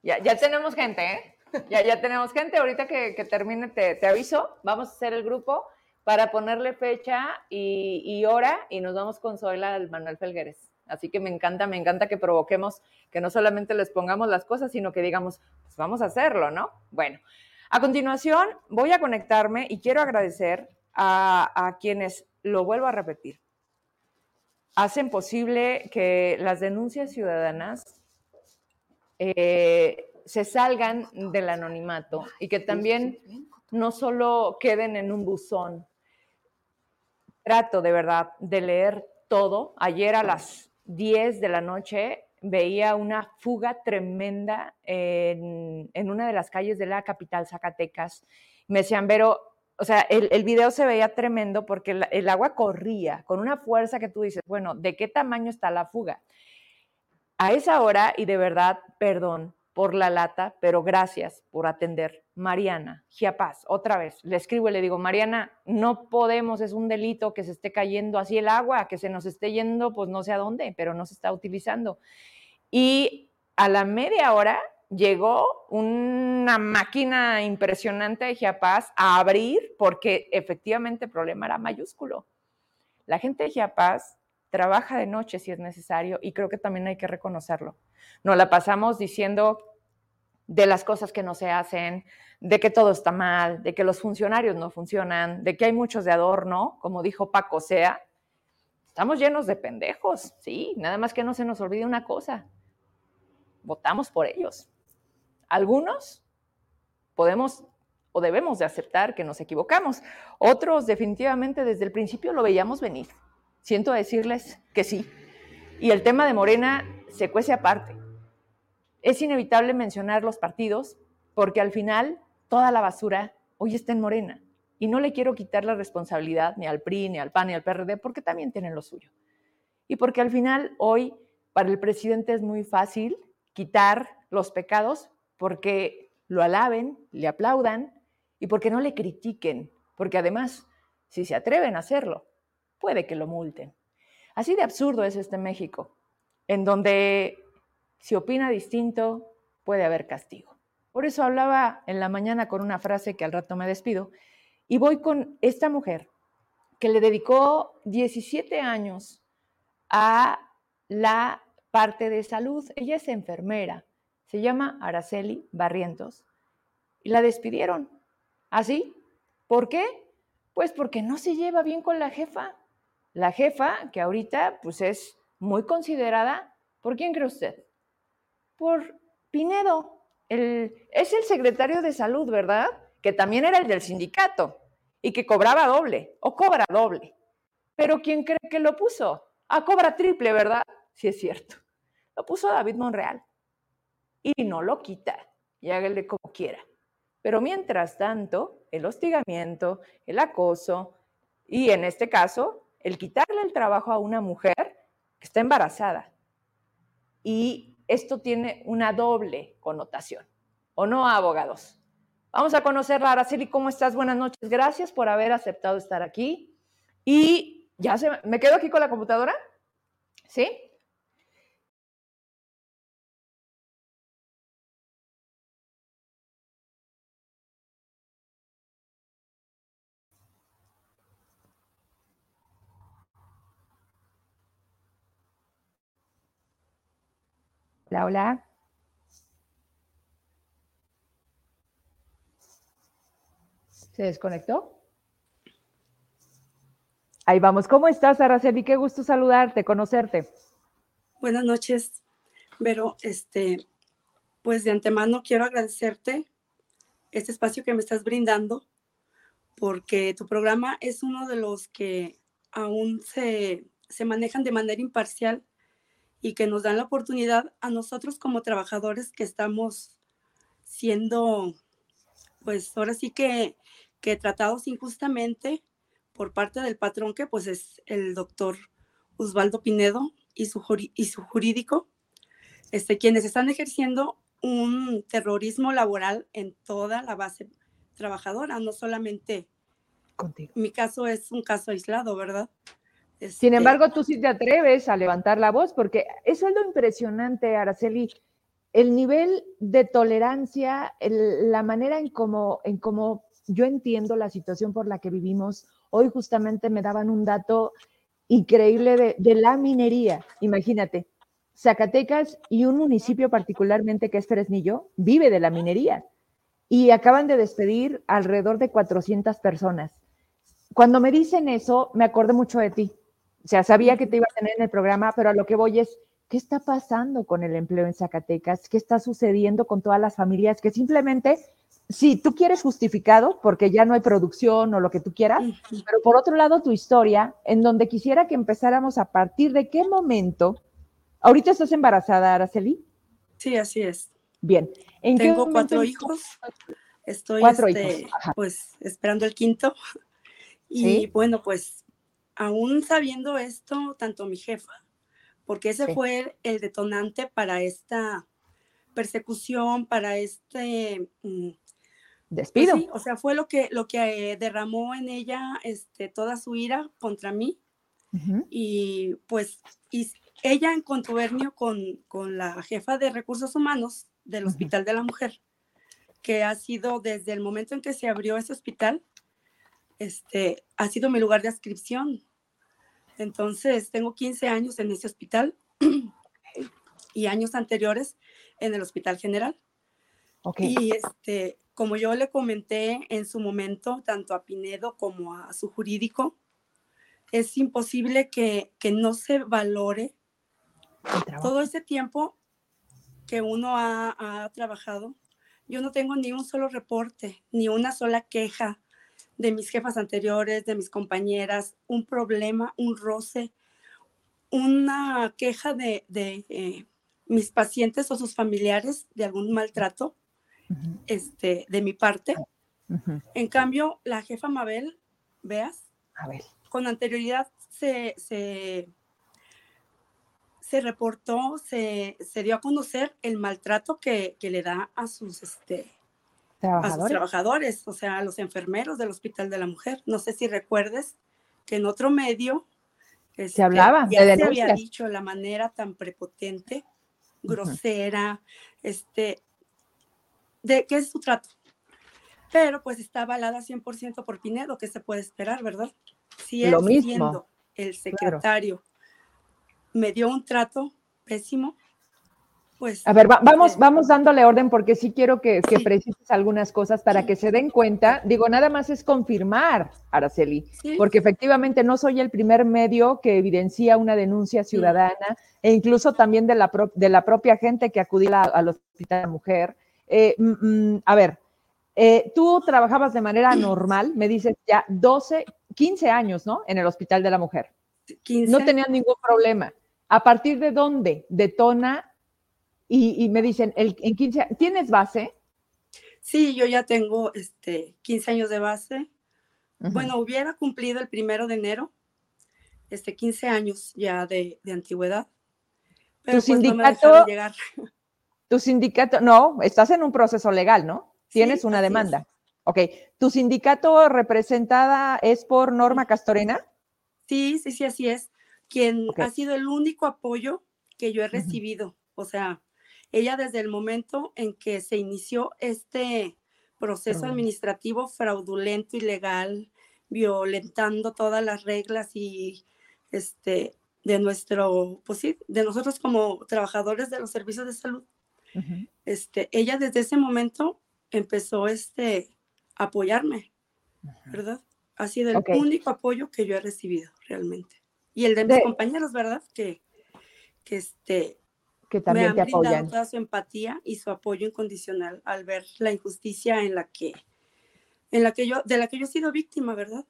Ya, ya tenemos gente, ¿eh? Ya, ya tenemos gente. Ahorita que, termine te, aviso. Vamos a hacer el grupo para ponerle fecha y, hora y nos vamos con Zoila del Manuel Felgueres. Así que me encanta, me encanta que provoquemos, que no solamente les pongamos las cosas, sino que digamos, pues vamos a hacerlo, ¿no? Bueno, a continuación voy a conectarme y quiero agradecer a, quienes, lo vuelvo a repetir, hacen posible que las denuncias ciudadanas eh, se salgan del anonimato y que también no solo queden en un buzón. Trato de verdad de leer todo. Ayer a las 10 de la noche veía una fuga tremenda en, en una de las calles de la capital Zacatecas. Me decían, Vero, o sea, el, video se veía tremendo porque el, agua corría con una fuerza que tú dices, bueno, ¿de qué tamaño está la fuga? A esa hora, y de verdad, perdón por la lata, pero gracias por atender. Mariana, Giapaz, otra vez, le escribo y le digo, Mariana, no podemos, es un delito que se esté cayendo así el agua, que se nos esté yendo, pues no sé a dónde, pero no se está utilizando. Y a la media hora llegó una máquina impresionante de Chiapas a abrir porque efectivamente el problema era mayúsculo. La gente de Chiapas trabaja de noche si es necesario y creo que también hay que reconocerlo. Nos la pasamos diciendo de las cosas que no se hacen, de que todo está mal, de que los funcionarios no funcionan, de que hay muchos de adorno, como dijo Paco Sea. Estamos llenos de pendejos, sí, nada más que no se nos olvide una cosa. Votamos por ellos. Algunos podemos o debemos de aceptar que nos equivocamos. Otros definitivamente desde el principio lo veíamos venir. Siento decirles que sí. Y el tema de Morena se cuece aparte. Es inevitable mencionar los partidos porque al final toda la basura hoy está en Morena. Y no le quiero quitar la responsabilidad ni al PRI, ni al PAN, ni al PRD, porque también tienen lo suyo. Y porque al final hoy para el presidente es muy fácil quitar los pecados porque lo alaben, le aplaudan y porque no le critiquen, porque además, si se atreven a hacerlo, puede que lo multen. Así de absurdo es este México, en donde si opina distinto, puede haber castigo. Por eso hablaba en la mañana con una frase que al rato me despido, Y voy con esta mujer que le dedicó 17 años a la parte de salud. Ella es enfermera, se llama Araceli Barrientos y la despidieron. ¿Así? ¿Por qué? Pues porque no se lleva bien con la jefa. La jefa, que ahorita pues es muy considerada, ¿por quién cree usted? Por Pinedo. Es el secretario de salud, ¿verdad? Que también era el del sindicato y que cobraba doble o cobra doble. Pero ¿quién cree que lo puso? Ah, cobra triple, ¿verdad? Sí es cierto. Lo puso David Monreal. Y no lo quita. Y hágale como quiera. Pero mientras tanto, el hostigamiento, el acoso y en este caso, el quitarle el trabajo a una mujer que está embarazada. Y esto tiene una doble connotación. ¿O no, abogados? Vamos a conocerla. Araceli, ¿cómo estás? Buenas noches. Gracias por haber aceptado estar aquí. Y ya se, ¿me quedo aquí con la computadora? ¿Sí? Hola, hola. ¿Se desconectó? Ahí vamos. ¿Cómo estás, Araceli? Qué gusto saludarte, conocerte. Buenas noches, Pero Este, pues de antemano quiero agradecerte este espacio que me estás brindando, porque tu programa es uno de los que aún se, se manejan de manera imparcial y que nos dan la oportunidad a nosotros como trabajadores que estamos siendo, pues ahora sí que, que tratados injustamente por parte del patrón que pues es el doctor Osvaldo Pinedo y su, y su jurídico, este, quienes están ejerciendo un terrorismo laboral en toda la base trabajadora, no solamente Contigo. Mi caso es un caso aislado, ¿verdad? Sin este embargo, tú sí te atreves a levantar la voz, porque eso es lo impresionante, Araceli, el nivel de tolerancia, la manera en cómo, en cómo yo entiendo la situación por la que vivimos. Hoy justamente me daban un dato increíble de, de la minería. Imagínate, Zacatecas y un municipio particularmente que es Fresnillo vive de la minería y acaban de despedir alrededor de 400 personas. Cuando me dicen eso, me acordé mucho de ti, o sea, sabía que te iba a tener en el programa, pero a lo que voy es, ¿qué está pasando con el empleo en Zacatecas? ¿Qué está sucediendo con todas las familias que simplemente, si tú quieres justificado, porque ya no hay producción o lo que tú quieras, pero por otro lado tu historia, en donde quisiera que empezáramos a partir de qué momento, ahorita estás embarazada, Araceli. Sí, así es. Bien. ¿En Tengo cuatro hijos. Estoy cuatro este, pues esperando el quinto. Y bueno, pues aún sabiendo esto, tanto mi jefa, porque ese fue el, detonante para esta persecución, para este mm, pues despido. o sea, fue lo que, lo que eh, derramó en ella este, toda su ira contra mí. Y pues y ella en contubernio con, con, la jefa de recursos humanos del Hospital de la Mujer, que ha sido desde el momento en que se abrió ese hospital, este, ha sido mi lugar de adscripción. Entonces, tengo 15 años en ese hospital y años anteriores en el Hospital General. Y este, como yo le comenté en su momento, tanto a Pinedo como a su jurídico, es imposible que, no se valore todo ese tiempo que uno ha, ha, trabajado. Yo no tengo ni un solo reporte, ni una sola queja de mis jefas anteriores, de mis compañeras, un problema, un roce, una queja de, eh, mis pacientes o sus familiares de algún maltrato este, de mi parte. En cambio, la jefa Mabel, veas, con anterioridad se, se, reportó, se, dio a conocer el maltrato que, que le da a sus, este, a sus trabajadores, o sea, a los enfermeros del Hospital de la Mujer. No sé si recuerdes que en otro medio se este, hablaba ya se había dicho la manera tan prepotente, grosera, este, de qué es su trato. pero pues está avalada 100% por Pinedo, ¿qué se puede esperar, verdad? Si Lo él mismo. siendo el secretario me dio un trato pésimo, pues... A ver, va- vamos, eh, vamos dándole orden porque sí quiero que, que Sí. precises algunas cosas para que se den cuenta. Digo, nada más es confirmar, Araceli, sí, porque efectivamente no soy el primer medio que evidencia una denuncia ciudadana e incluso también de la, pro- de la propia gente que acudió a- al hospital de la mujer. Eh, mm, mm, a ver, eh, tú trabajabas de manera normal, me dices ya 12, 15 años, ¿no? En el hospital de la mujer. 15, No tenían ningún problema. ¿A partir de dónde detona? Y, y me dicen, el, en 15, ¿tienes base? Sí, yo ya tengo este, 15 años de base. Bueno, hubiera cumplido el primero de enero, este, 15 años ya de, de antigüedad. Pero pues no me sindicato- dejaron llegar. Tu sindicato, no, estás en un proceso legal, ¿no? Tienes Sí, una así es. demanda. Ok, ¿tu sindicato representada es por Norma Castorena? Sí, sí, sí, así es. Quien ha sido el único apoyo que yo he recibido. O sea, ella desde el momento en que se inició este proceso administrativo fraudulento, ilegal, violentando todas las reglas y este de nuestro, pues sí, de nosotros como trabajadores de los servicios de salud, este, ella desde ese momento empezó este, a apoyarme, ¿verdad? Ha sido el único apoyo que yo he recibido realmente. Y el de mis De- compañeros, ¿verdad? Que, que este, Que me también han te brindado apoyan. toda su empatía y su apoyo incondicional al ver la injusticia en la que, en la que yo, de la que yo he sido víctima, ¿verdad?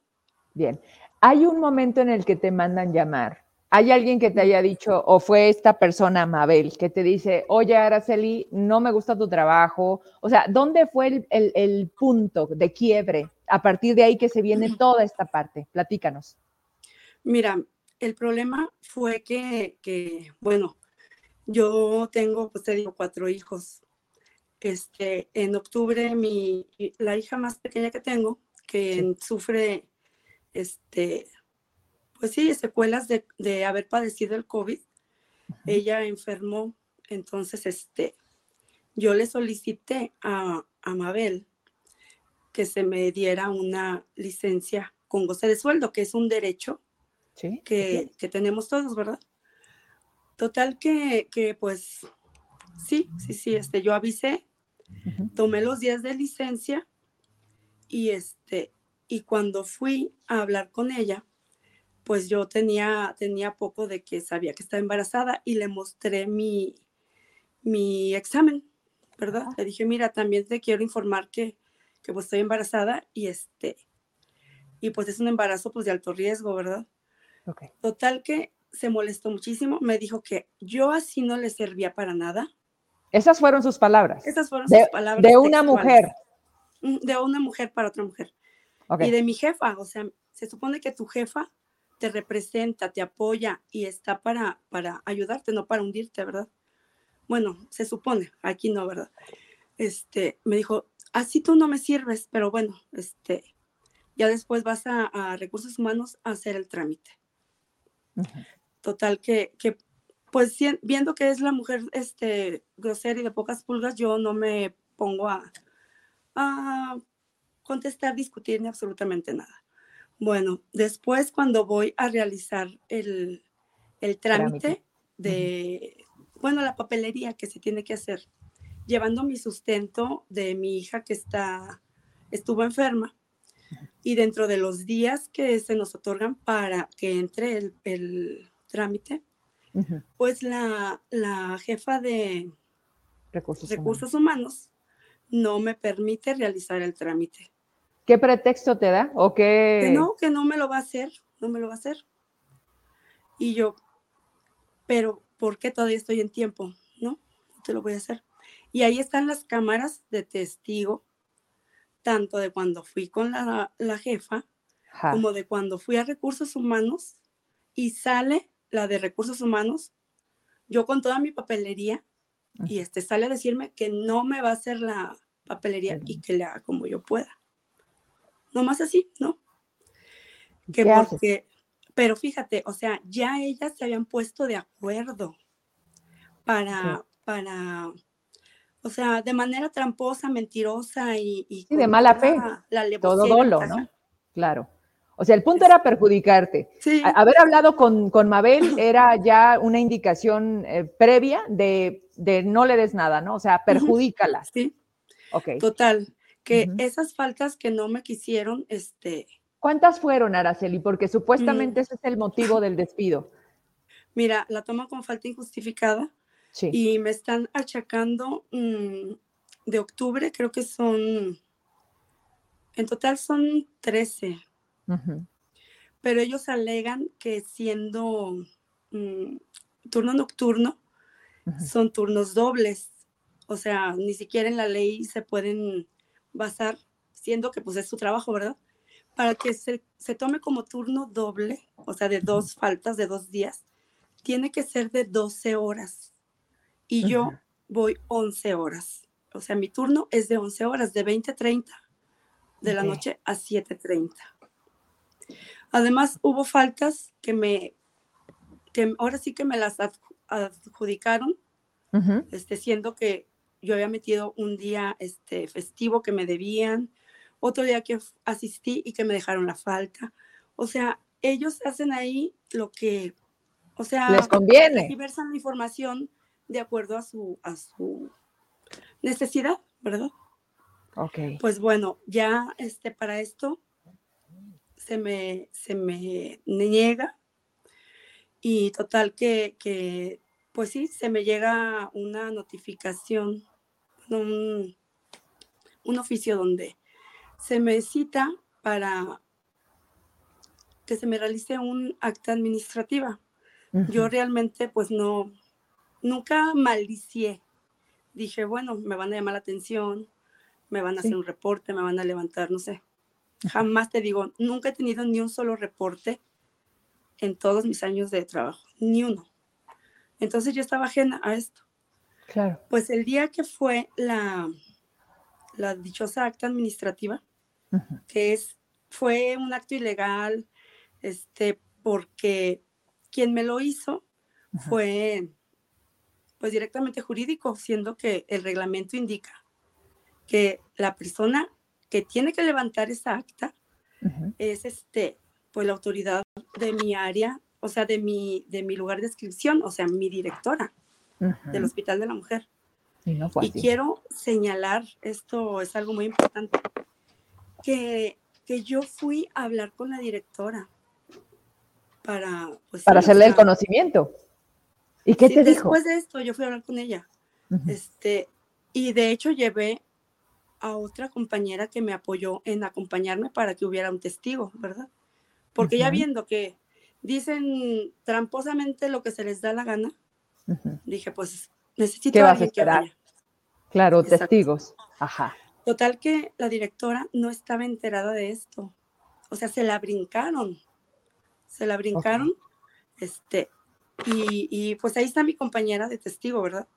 Bien. Hay un momento en el que te mandan llamar. ¿Hay alguien que te haya dicho, o fue esta persona, Mabel, que te dice, oye, Araceli, no me gusta tu trabajo? O sea, ¿dónde fue el, el- el punto de quiebre? A partir de ahí que se viene toda esta parte. Platícanos. Mira, el problema fue que, que, bueno, yo tengo, pues te digo, cuatro hijos. Este, en octubre, mi, la hija más pequeña que tengo, que sufre, este, pues sí, secuelas de, de haber padecido el COVID, ella enfermó, entonces, este, yo le solicité a, a Mabel que se me diera una licencia con goce de sueldo, que es un derecho ¿Sí? que, que tenemos todos, ¿verdad? Total que, que, pues sí, sí, sí, este, yo avisé, tomé los días de licencia y este, y cuando fui a hablar con ella, pues yo tenía, tenía poco de que sabía que estaba embarazada y le mostré mi, mi examen, ¿verdad? Le dije, mira, también te quiero informar que, que pues estoy embarazada y este, y pues es un embarazo pues de alto riesgo, ¿verdad? Total que se molestó muchísimo, me dijo que yo así no le servía para nada. Esas fueron sus palabras. Esas fueron De, sus palabras. de una textuales. mujer. Mm, De una mujer para otra mujer. Y de mi jefa, o sea, se supone que tu jefa te representa, te apoya y está para, para ayudarte, no para hundirte, ¿verdad? Bueno, se supone, aquí no, ¿verdad? Este, me dijo, así tú no me sirves, pero bueno, este, ya después vas a, a recursos humanos a hacer el trámite. Ujú. Total que, que pues viendo que es la mujer este, grosera y de pocas pulgas, yo no me pongo a, a contestar, discutir ni absolutamente nada. Bueno, después cuando voy a realizar el, el trámite, Trámite. de, bueno, la papelería que se tiene que hacer, llevando mi sustento de mi hija que está, estuvo enferma, y dentro de los días que se nos otorgan para que entre el, el trámite, pues la, la jefa de Recursos, humanos. no me permite realizar el trámite. ¿Qué pretexto te da? ¿O qué? Que no, que no me lo va a hacer, no me lo va a hacer. Y yo, pero ¿por qué todavía estoy en tiempo? No, no te lo voy a hacer. Y ahí están las cámaras de testigo, tanto de cuando fui con la, la jefa Ajá. como de cuando fui a recursos humanos y sale la de recursos humanos, yo con toda mi papelería y este sale a decirme que no me va a hacer la papelería y que le haga como yo pueda. No más así, ¿no? Que porque, pero fíjate, o sea, ya ellas se habían puesto de acuerdo para, para o sea, de manera tramposa, mentirosa y... y sí, de mala fe. Todo dolo, ¿no? Claro. O sea, el punto era perjudicarte. Sí. Haber hablado con, con, Mabel era ya una indicación eh, previa de, de, no le des nada, ¿no? O sea, perjudícala. Sí. Ok. Total. Que esas faltas que no me quisieron, este... ¿Cuántas fueron, Araceli? Porque supuestamente mm. ese es el motivo del despido. Mira, la tomo con falta injustificada y me están achacando mm, de octubre, creo que son, en total son 13. Pero ellos alegan que siendo mm, turno nocturno, son turnos dobles. O sea, ni siquiera en la ley se pueden basar, siendo que pues es su trabajo, ¿verdad? Para que se, se tome como turno doble, o sea, de dos faltas, de dos días, tiene que ser de 12 horas y yo voy 11 horas. O sea, mi turno es de 11 horas, de 20.30 de la noche a 7.30. Además, hubo faltas que me, que ahora sí que me las adjudicaron, este, siendo que yo había metido un día este, festivo que me debían, otro día que asistí y que me dejaron la falta. O sea, ellos hacen ahí lo que, o sea, les conviene. Diversan la información de acuerdo a su, a su necesidad, ¿verdad? Ok. Pues bueno, ya este, para esto se me, se me niega y total que, que, pues sí, se me llega una notificación, un, un oficio donde se me cita para que se me realice un acta administrativa. Yo realmente pues no, nunca maldicié. Dije, bueno, me van a llamar la atención, me van a hacer un reporte, me van a levantar, no sé. Jamás te digo, nunca he tenido ni un solo reporte en todos mis años de trabajo, ni uno. Entonces yo estaba ajena a esto. Claro. Pues el día que fue la, la dichosa acta administrativa, que es, fue un acto ilegal, este, porque quien me lo hizo fue pues directamente jurídico, siendo que el reglamento indica que la persona que tiene que levantar esa acta es este, pues la autoridad de mi área, o sea, de mi, de mi lugar de inscripción, o sea, mi directora del Hospital de la Mujer. Y, quiero señalar, esto es algo muy importante, que, que yo fui a hablar con la directora para... Pues, para hacerle el conocimiento. ¿Y qué te dijo? Después de esto yo fui a hablar con ella. este, y de hecho llevé a otra compañera que me apoyó en acompañarme para que hubiera un testigo, ¿verdad? Porque ya viendo que dicen tramposamente lo que se les da la gana, dije, pues necesito ¿Qué vas a esperar? Claro, testigos. Ajá. Total que la directora no estaba enterada de esto. O sea, se la brincaron. Se la brincaron. Este, y, pues ahí está mi compañera de testigo, ¿verdad?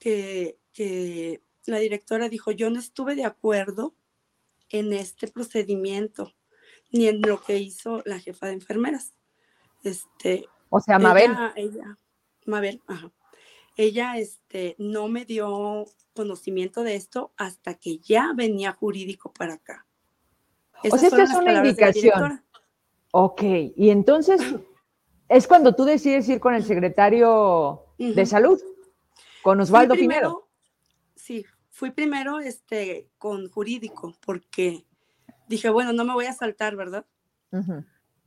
Que, que la directora dijo, yo no estuve de acuerdo en este procedimiento, ni en lo que hizo la jefa de enfermeras. Este, o sea, Mabel. Ella, Mabel, ajá. Ella este, no me dio conocimiento de esto hasta que ya venía jurídico para acá. o sea, esta es una indicación. Ok, y entonces es cuando tú decides ir con el secretario de salud, con Osvaldo primero, Sí, fui primero este, con jurídico, porque dije, bueno, no me voy a saltar, ¿verdad?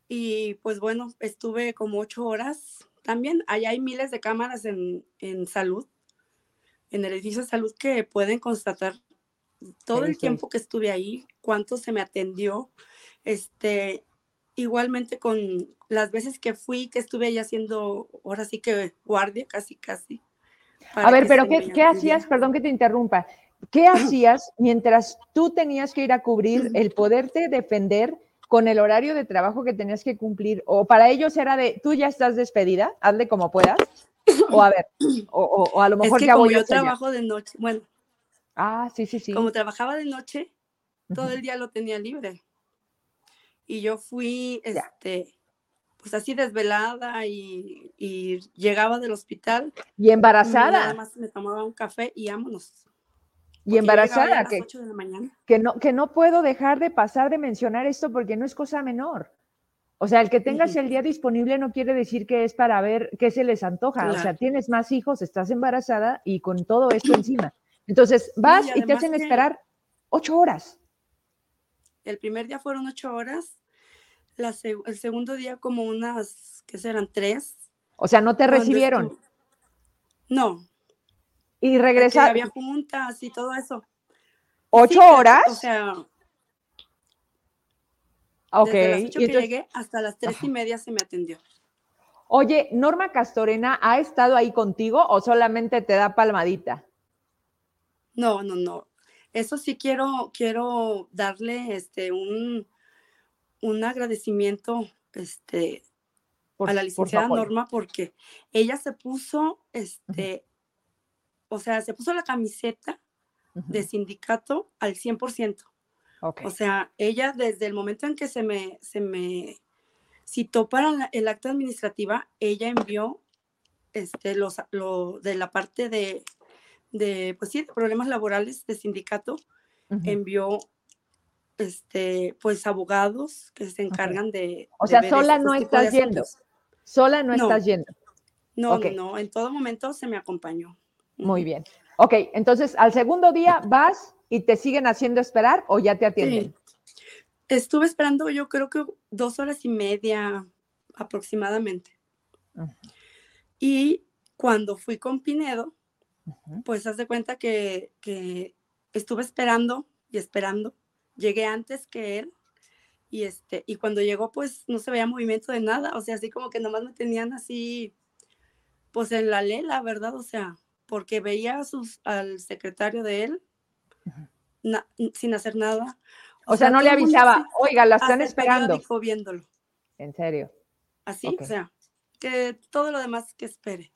Y pues bueno, estuve como ocho horas. También allá hay miles de cámaras en, en salud, en el edificio de salud, que pueden constatar todo el tiempo que estuve ahí, cuánto se me atendió. Este, igualmente con las veces que fui, que estuve ahí haciendo, ahora sí que guardia, casi, casi. A ver, pero ¿qué, ¿qué hacías? Perdón que te interrumpa. ¿Qué hacías mientras tú tenías que ir a cubrir el poderte defender con el horario de trabajo que tenías que cumplir? ¿O para ellos era de, tú ya estás despedida, hazle como puedas? O a ver, o, a lo mejor es que como yo trabajo de noche, bueno. Ah, sí, sí, sí. Como trabajaba de noche, todo el día lo tenía libre y yo fui, este, pues así desvelada y, llegaba del hospital. Y embarazada. nada más me tomaba un café y vámonos. Y embarazada, que, que, no, que no puedo dejar de pasar de mencionar esto porque no es cosa menor. O sea, el que tengas el día disponible no quiere decir que es para ver qué se les antoja. O sea, tienes más hijos, estás embarazada y con todo esto encima. Entonces, vas y, te hacen esperar ocho horas. El primer día fueron ocho horas, el segundo día como unas, ¿qué serán? Tres. O sea, no te recibieron. No. Y regresaron. Había juntas y todo eso. ¿Ocho horas? O sea, Ok. Desde las ocho que llegué hasta las tres y media se me atendió. Oye, ¿Norma Castorena ha estado ahí contigo o solamente te da palmadita? No, no, no. Eso sí quiero, quiero darle este un, un agradecimiento este, a la licenciada Norma porque ella se puso, este, o sea, se puso la camiseta de sindicato al 100%. O sea, ella desde el momento en que se me, se me citó para el acta administrativa, ella envió este, los, lo, de la parte de, de, pues sí, de problemas laborales de sindicato, envió este, pues abogados que se encargan de... O sea, sola no estás yendo. Sola no, estás yendo. No, no, en todo momento se me acompañó. Muy bien. Ok, entonces al segundo día vas y te siguen haciendo esperar o ya te atienden? Estuve esperando yo creo que dos horas y media aproximadamente. Y cuando fui con Pinedo, pues haz de cuenta que, que, estuve esperando y esperando. Llegué antes que él y este y cuando llegó pues no se veía movimiento de nada, o sea, así como que nomás me tenían así pues en la lela, ¿verdad? O sea, porque veía sus, al secretario de él sin hacer nada. O, sea, no le avisaba, oiga, la están esperando. viéndolo. En serio. Así, o sea, que todo lo demás que espere.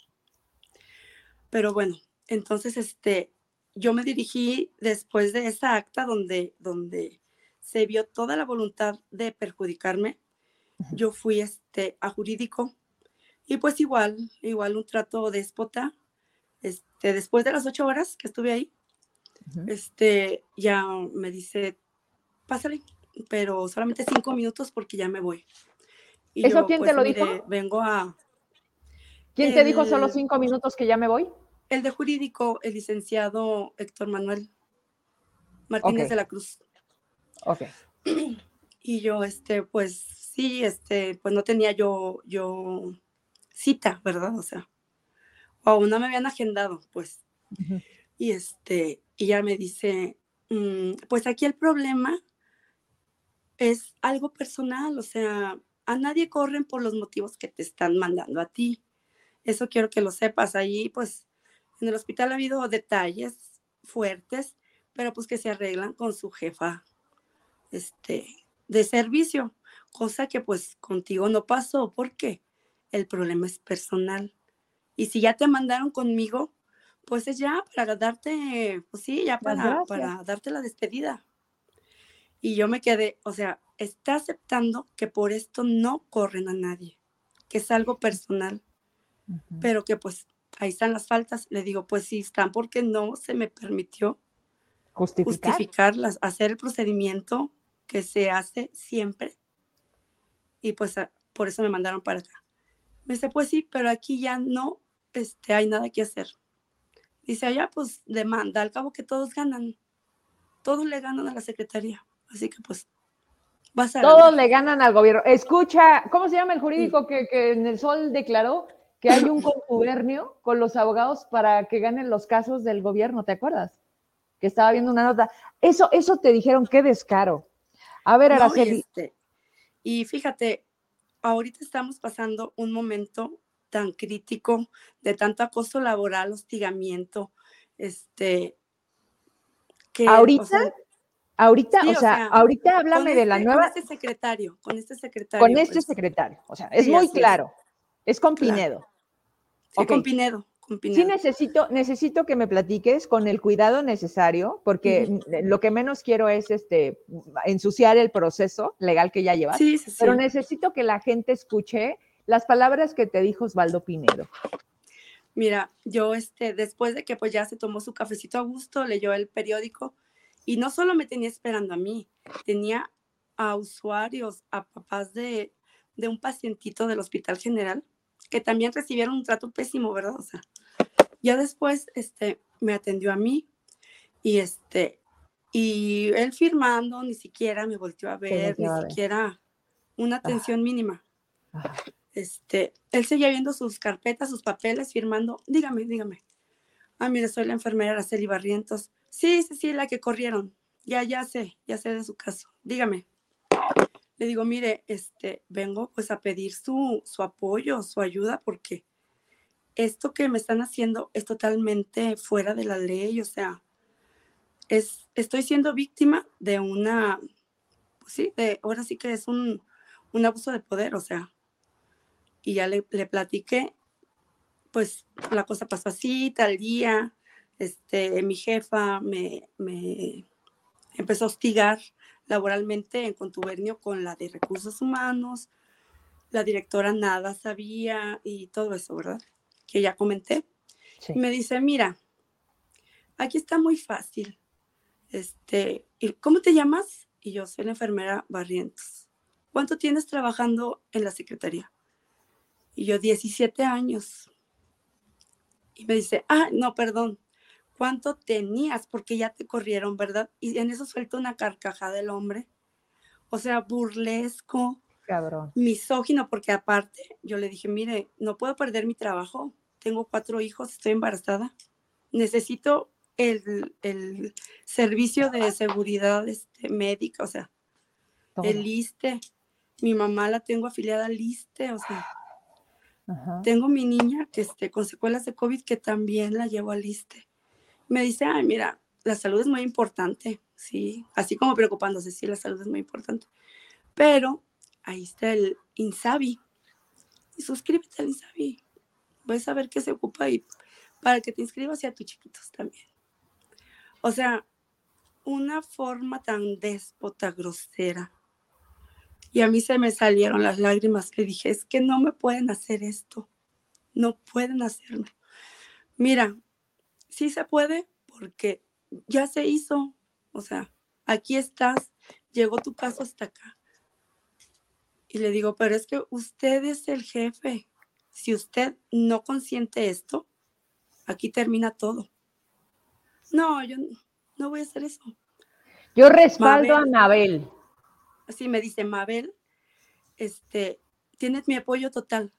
Pero bueno, entonces este, yo me dirigí después de esa acta donde, donde se vio toda la voluntad de perjudicarme. Yo fui este, a jurídico y pues igual, igual un trato déspota. Este, después de las ocho horas que estuve ahí, este, ya me dice, pásale, pero solamente cinco minutos porque ya me voy. ¿Eso quién te pues, lo dijo? Vengo a... ¿Quién te dijo solo cinco minutos que ya me voy? El de jurídico, el licenciado Héctor Manuel Martínez de la Cruz. Ok. Y yo, este, pues sí, este, pues no tenía yo, yo cita, ¿verdad? O sea, o aún no me habían agendado, pues. Y este, y ya me dice, mm, pues aquí el problema es algo personal, o sea, a nadie corren por los motivos que te están mandando a ti. Eso quiero que lo sepas. Ahí, pues, en el hospital ha habido detalles fuertes, pero pues que se arreglan con su jefa este, de servicio, cosa que pues contigo no pasó porque el problema es personal. Y si ya te mandaron conmigo, pues es ya para darte, pues sí, ya para, para darte la despedida. Y yo me quedé, o sea, está aceptando que por esto no corren a nadie, que es algo personal, pero que pues ahí están las faltas. Le digo, pues sí están porque no se me permitió justificar. justificarlas, hacer el procedimiento que se hace siempre. Y pues ah, por eso me mandaron para acá. Me dice, pues sí, pero aquí ya no este, hay nada que hacer. Dice allá, pues demanda, al cabo que todos ganan. Todos le ganan a la secretaría. Así que pues vas a. Todos le ganan al gobierno. Escucha, ¿cómo se llama el jurídico que, en el Sol declaró que hay un contubernio con los abogados para que ganen los casos del gobierno? ¿Te acuerdas? Que estaba viendo una nota. Eso, eso te dijeron, qué descaro. A ver, Araceli. Este, y fíjate, ahorita estamos pasando un momento tan crítico, de tanto acoso laboral, hostigamiento, este, que... Ahorita, ahorita, o, sea, ahorita háblame de la este, nueva... Con este secretario, con este secretario. Con este pues. secretario, o sea, es muy claro, es, con Pinedo. Sí, con Pinedo. Sí necesito, necesito que me platiques con el cuidado necesario, porque lo que menos quiero es este ensuciar el proceso legal que ya llevas. Sí, sí, pero necesito que la gente escuche las palabras que te dijo Osvaldo Pinedo. Mira, yo este, después de que pues ya se tomó su cafecito a gusto, leyó el periódico y no solo me tenía esperando a mí, tenía a usuarios, a papás de, de un pacientito del Hospital General que también recibieron un trato pésimo, ¿verdad? O sea, ya después este, me atendió a mí y este, y él firmando, ni siquiera me volteó a ver, ni siquiera una atención mínima. Este, él seguía viendo sus carpetas, sus papeles, firmando. Dígame, dígame. Ah, mire, soy la enfermera Araceli Barrientos. Sí, sí, sí, la que corrieron. Ya, ya sé, ya sé de su caso. Dígame. Le digo, mire, este, vengo pues a pedir su, su apoyo, su ayuda, porque esto que me están haciendo es totalmente fuera de la ley, o sea, es, estoy siendo víctima de una, pues sí, de, ahora sí que es un, un abuso de poder, o sea, y ya le, le, platiqué, pues la cosa pasó así, tal día, este, mi jefa me, me empezó a hostigar laboralmente en contubernio con la de recursos humanos, la directora nada sabía y todo eso, ¿verdad? Que ya comenté. Me dice, mira, aquí está muy fácil este, ¿cómo te llamas? Y yo soy la enfermera Barrientos. ¿Cuánto tienes trabajando en la secretaría? Y yo, 17 años. Y me dice, ah, no, perdón, ¿cuánto tenías? Porque ya te corrieron, ¿verdad? Y en eso suelta una carcajada del hombre. O sea, burlesco, Cabrón. misógino, porque aparte yo le dije, mire, no puedo perder mi trabajo. Tengo cuatro hijos, estoy embarazada. Necesito el, servicio de seguridad este, médica, o sea, el ISTE. Mi mamá la tengo afiliada al ISTE, o sea, tengo mi niña que esté con secuelas de COVID que también la llevo al ISTE. Me dice, ay, mira, la salud es muy importante, sí, así como preocupándose, sí, la salud es muy importante. Pero ahí está el INSABI. Y suscríbete al INSABI. Vas a ver qué se ocupa y para que te inscribas y a tus chiquitos también. O sea, una forma tan déspota, grosera. Y a mí se me salieron las lágrimas que dije, es que no me pueden hacer esto. No pueden hacerlo. Mira, sí se puede porque ya se hizo. O sea, aquí estás, llegó tu caso hasta acá. Y le digo, pero es que usted es el jefe. Si usted no consiente esto, aquí termina todo. No, yo no voy a hacer eso. Yo respaldo a Mabel. Así me dice Mabel, este, tienes mi apoyo total,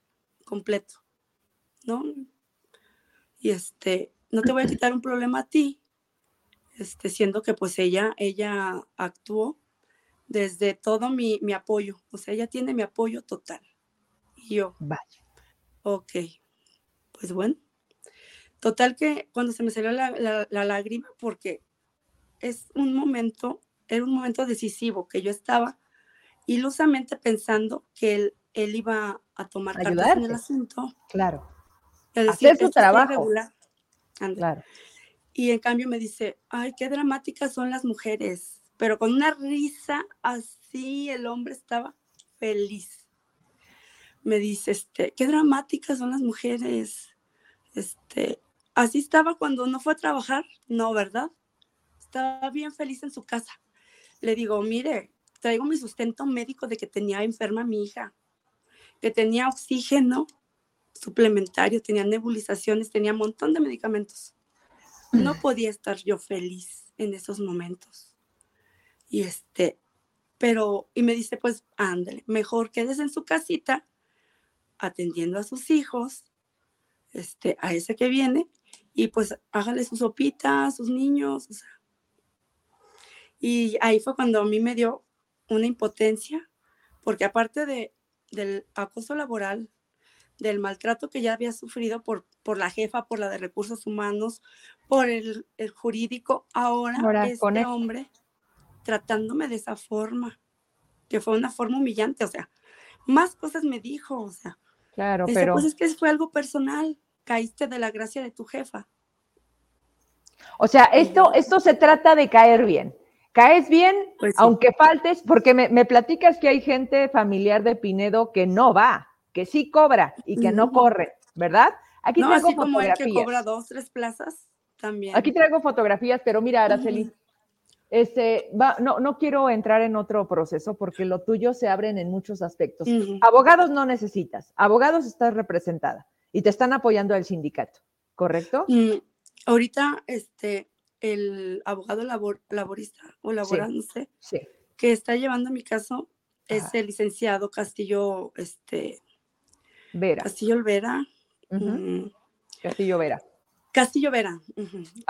completo, ¿no? Y este, no te voy a quitar un problema a ti, este, siendo que pues ella, ella actuó desde todo mi, mi apoyo, o sea, ella tiene mi apoyo total. Y yo, vaya. Ok, pues bueno, Total que cuando se me salió la, lágrima, porque es un momento, era un momento decisivo que yo estaba ilusamente pensando que él, él iba a tomar cartas en el asunto. Claro. Hacer su trabajo. Claro. Y en cambio me dice, ay, qué dramáticas son las mujeres. Pero con una risa así, el hombre estaba feliz. Me dice, este, qué dramáticas son las mujeres. Este, Así estaba cuando no fue a trabajar, no, ¿verdad? Estaba bien feliz en su casa. Le digo, mire, traigo mi sustento médico de que tenía enferma mi hija, que tenía oxígeno suplementario, tenía nebulizaciones, tenía un montón de medicamentos. No podía estar yo feliz en esos momentos. Y este, pero, y me dice, pues, ándale, mejor quedes en su casita atendiendo a sus hijos, este, a ese que viene, y pues hágale su sopita a sus niños. Y ahí fue cuando a mí me dio una impotencia, porque aparte de, del acoso laboral, del maltrato que ya había sufrido por, por la jefa, por la de recursos humanos, por el, jurídico, ahora, este hombre tratándome de esa forma, que fue una forma humillante, o sea, más cosas me dijo, o sea. Claro, pero... Pues es que fue algo personal caíste de la gracia de tu jefa. O sea, esto, esto se trata de caer bien. Caes bien, pues aunque faltes, porque me, platicas que hay gente familiar de Pinedo que no va, que sí cobra y que no corre, ¿verdad? Aquí no, traigo así como el que cobra dos, tres plazas, también. Aquí traigo fotografías, pero mira, Araceli, este, va, no, no quiero entrar en otro proceso porque lo tuyo se abren en muchos aspectos. Abogados no necesitas, abogados estás representada y te están apoyando el sindicato, ¿correcto? Mm, ahorita, este, el abogado laborista o laboral, no sé, que está llevando mi caso es el licenciado Castillo, este, Vera. Castillo Vera. Castillo Vera. Castillo Vera,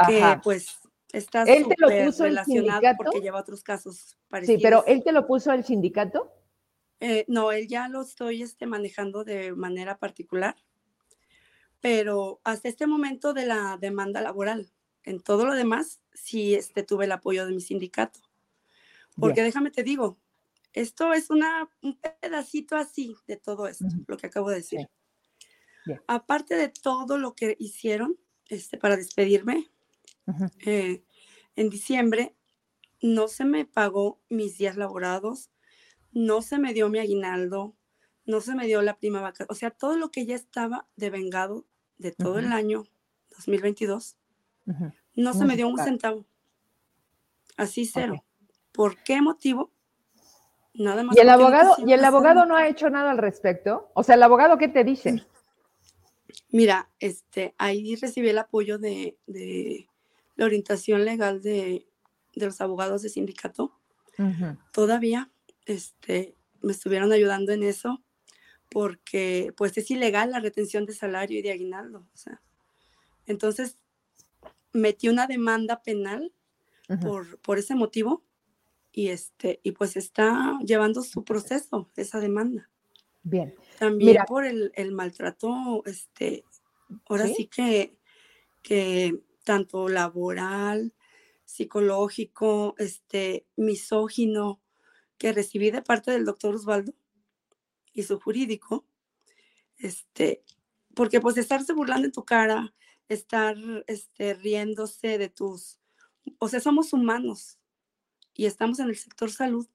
que pues está él te lo puso relacionado porque lleva otros casos parecidos. Sí, pero él te lo puso el sindicato. Eh, no, él ya lo estoy este, manejando de manera particular, pero hasta este momento de la demanda laboral, en todo lo demás, sí este, tuve el apoyo de mi sindicato. Porque déjame te digo, esto es una, un pedacito así de todo esto, lo que acabo de decir. Aparte de todo lo que hicieron este, para despedirme, eh, en diciembre no se me pagó mis días laborados, no se me dio mi aguinaldo, no se me dio la prima vaca, o sea, todo lo que ya estaba devengado de todo el año 2022, no, se me dio un centavo. Así cero. ¿Por qué motivo? Nada más. ¿Y el abogado, ¿y el abogado no ha hecho nada al respecto? O sea, ¿el abogado qué te dice? Mira, este, ahí recibí el apoyo de, la orientación legal de, los abogados de sindicato. Todavía este, me estuvieron ayudando en eso porque pues es ilegal la retención de salario y de aguinaldo. O sea, entonces metí una demanda penal por, por ese motivo y, este, y pues está llevando su proceso, esa demanda. Bien. También por el, maltrato, este, ahora ¿Sí? que, que tanto laboral, psicológico, este, misógino, que recibí de parte del doctor Osvaldo y su jurídico, este, porque pues estarse burlando en tu cara, estar este, riéndose de tus, o sea, somos humanos y estamos en el sector salud,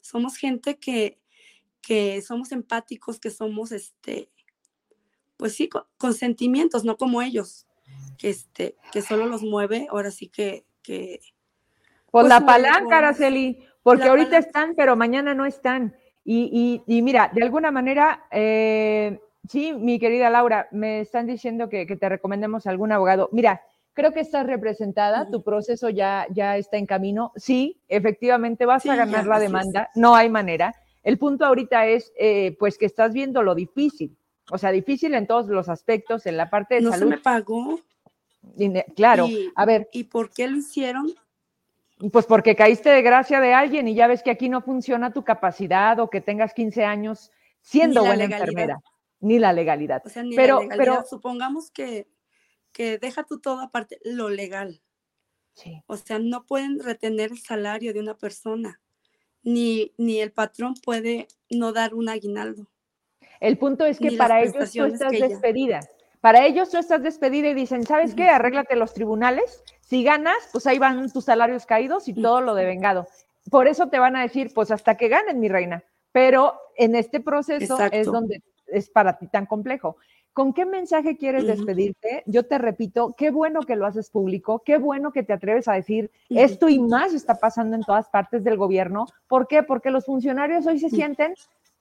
somos gente que, que somos empáticos, que somos, este, pues sí, con, sentimientos, no como ellos, que, este, que solo los mueve, ahora sí que... que pues, pues la palanca, Araceli, porque ahorita están, pero mañana no están. Y, y, mira, de alguna manera, eh, sí, mi querida Laura, me están diciendo que, que, te recomendemos algún abogado. Mira, creo que estás representada, tu proceso ya, ya está en camino. Sí, efectivamente vas a ganar la demanda, no hay manera. El punto ahorita es, eh, pues, que estás viendo lo difícil. O sea, difícil en todos los aspectos, en la parte de no salud. No se me pagó. claro, a ver. ¿Y por qué lo hicieron? Pues porque caíste de gracia de alguien y ya ves que aquí no funciona tu capacidad o que tengas 15 años siendo buena enfermera, ni la legalidad. O sea, ni pero, la legalidad. pero supongamos que, que deja tú todo aparte, lo legal. Sí. O sea, no pueden retener el salario de una persona, ni, ni el patrón puede no dar un aguinaldo. El punto es que para ellos tú estás despedida. Para ellos tú estás despedida y dicen, ¿sabes qué? Arréglate los tribunales si ganas, pues ahí van tus salarios caídos y todo lo devengado. Por eso te van a decir, pues hasta que ganen, mi reina. Pero en este proceso es donde es para ti tan complejo. ¿Con qué mensaje quieres despedirte? Yo te repito, qué bueno que lo haces público, qué bueno que te atreves a decir esto y más está pasando en todas partes del gobierno. ¿Por qué? Porque los funcionarios hoy se sienten,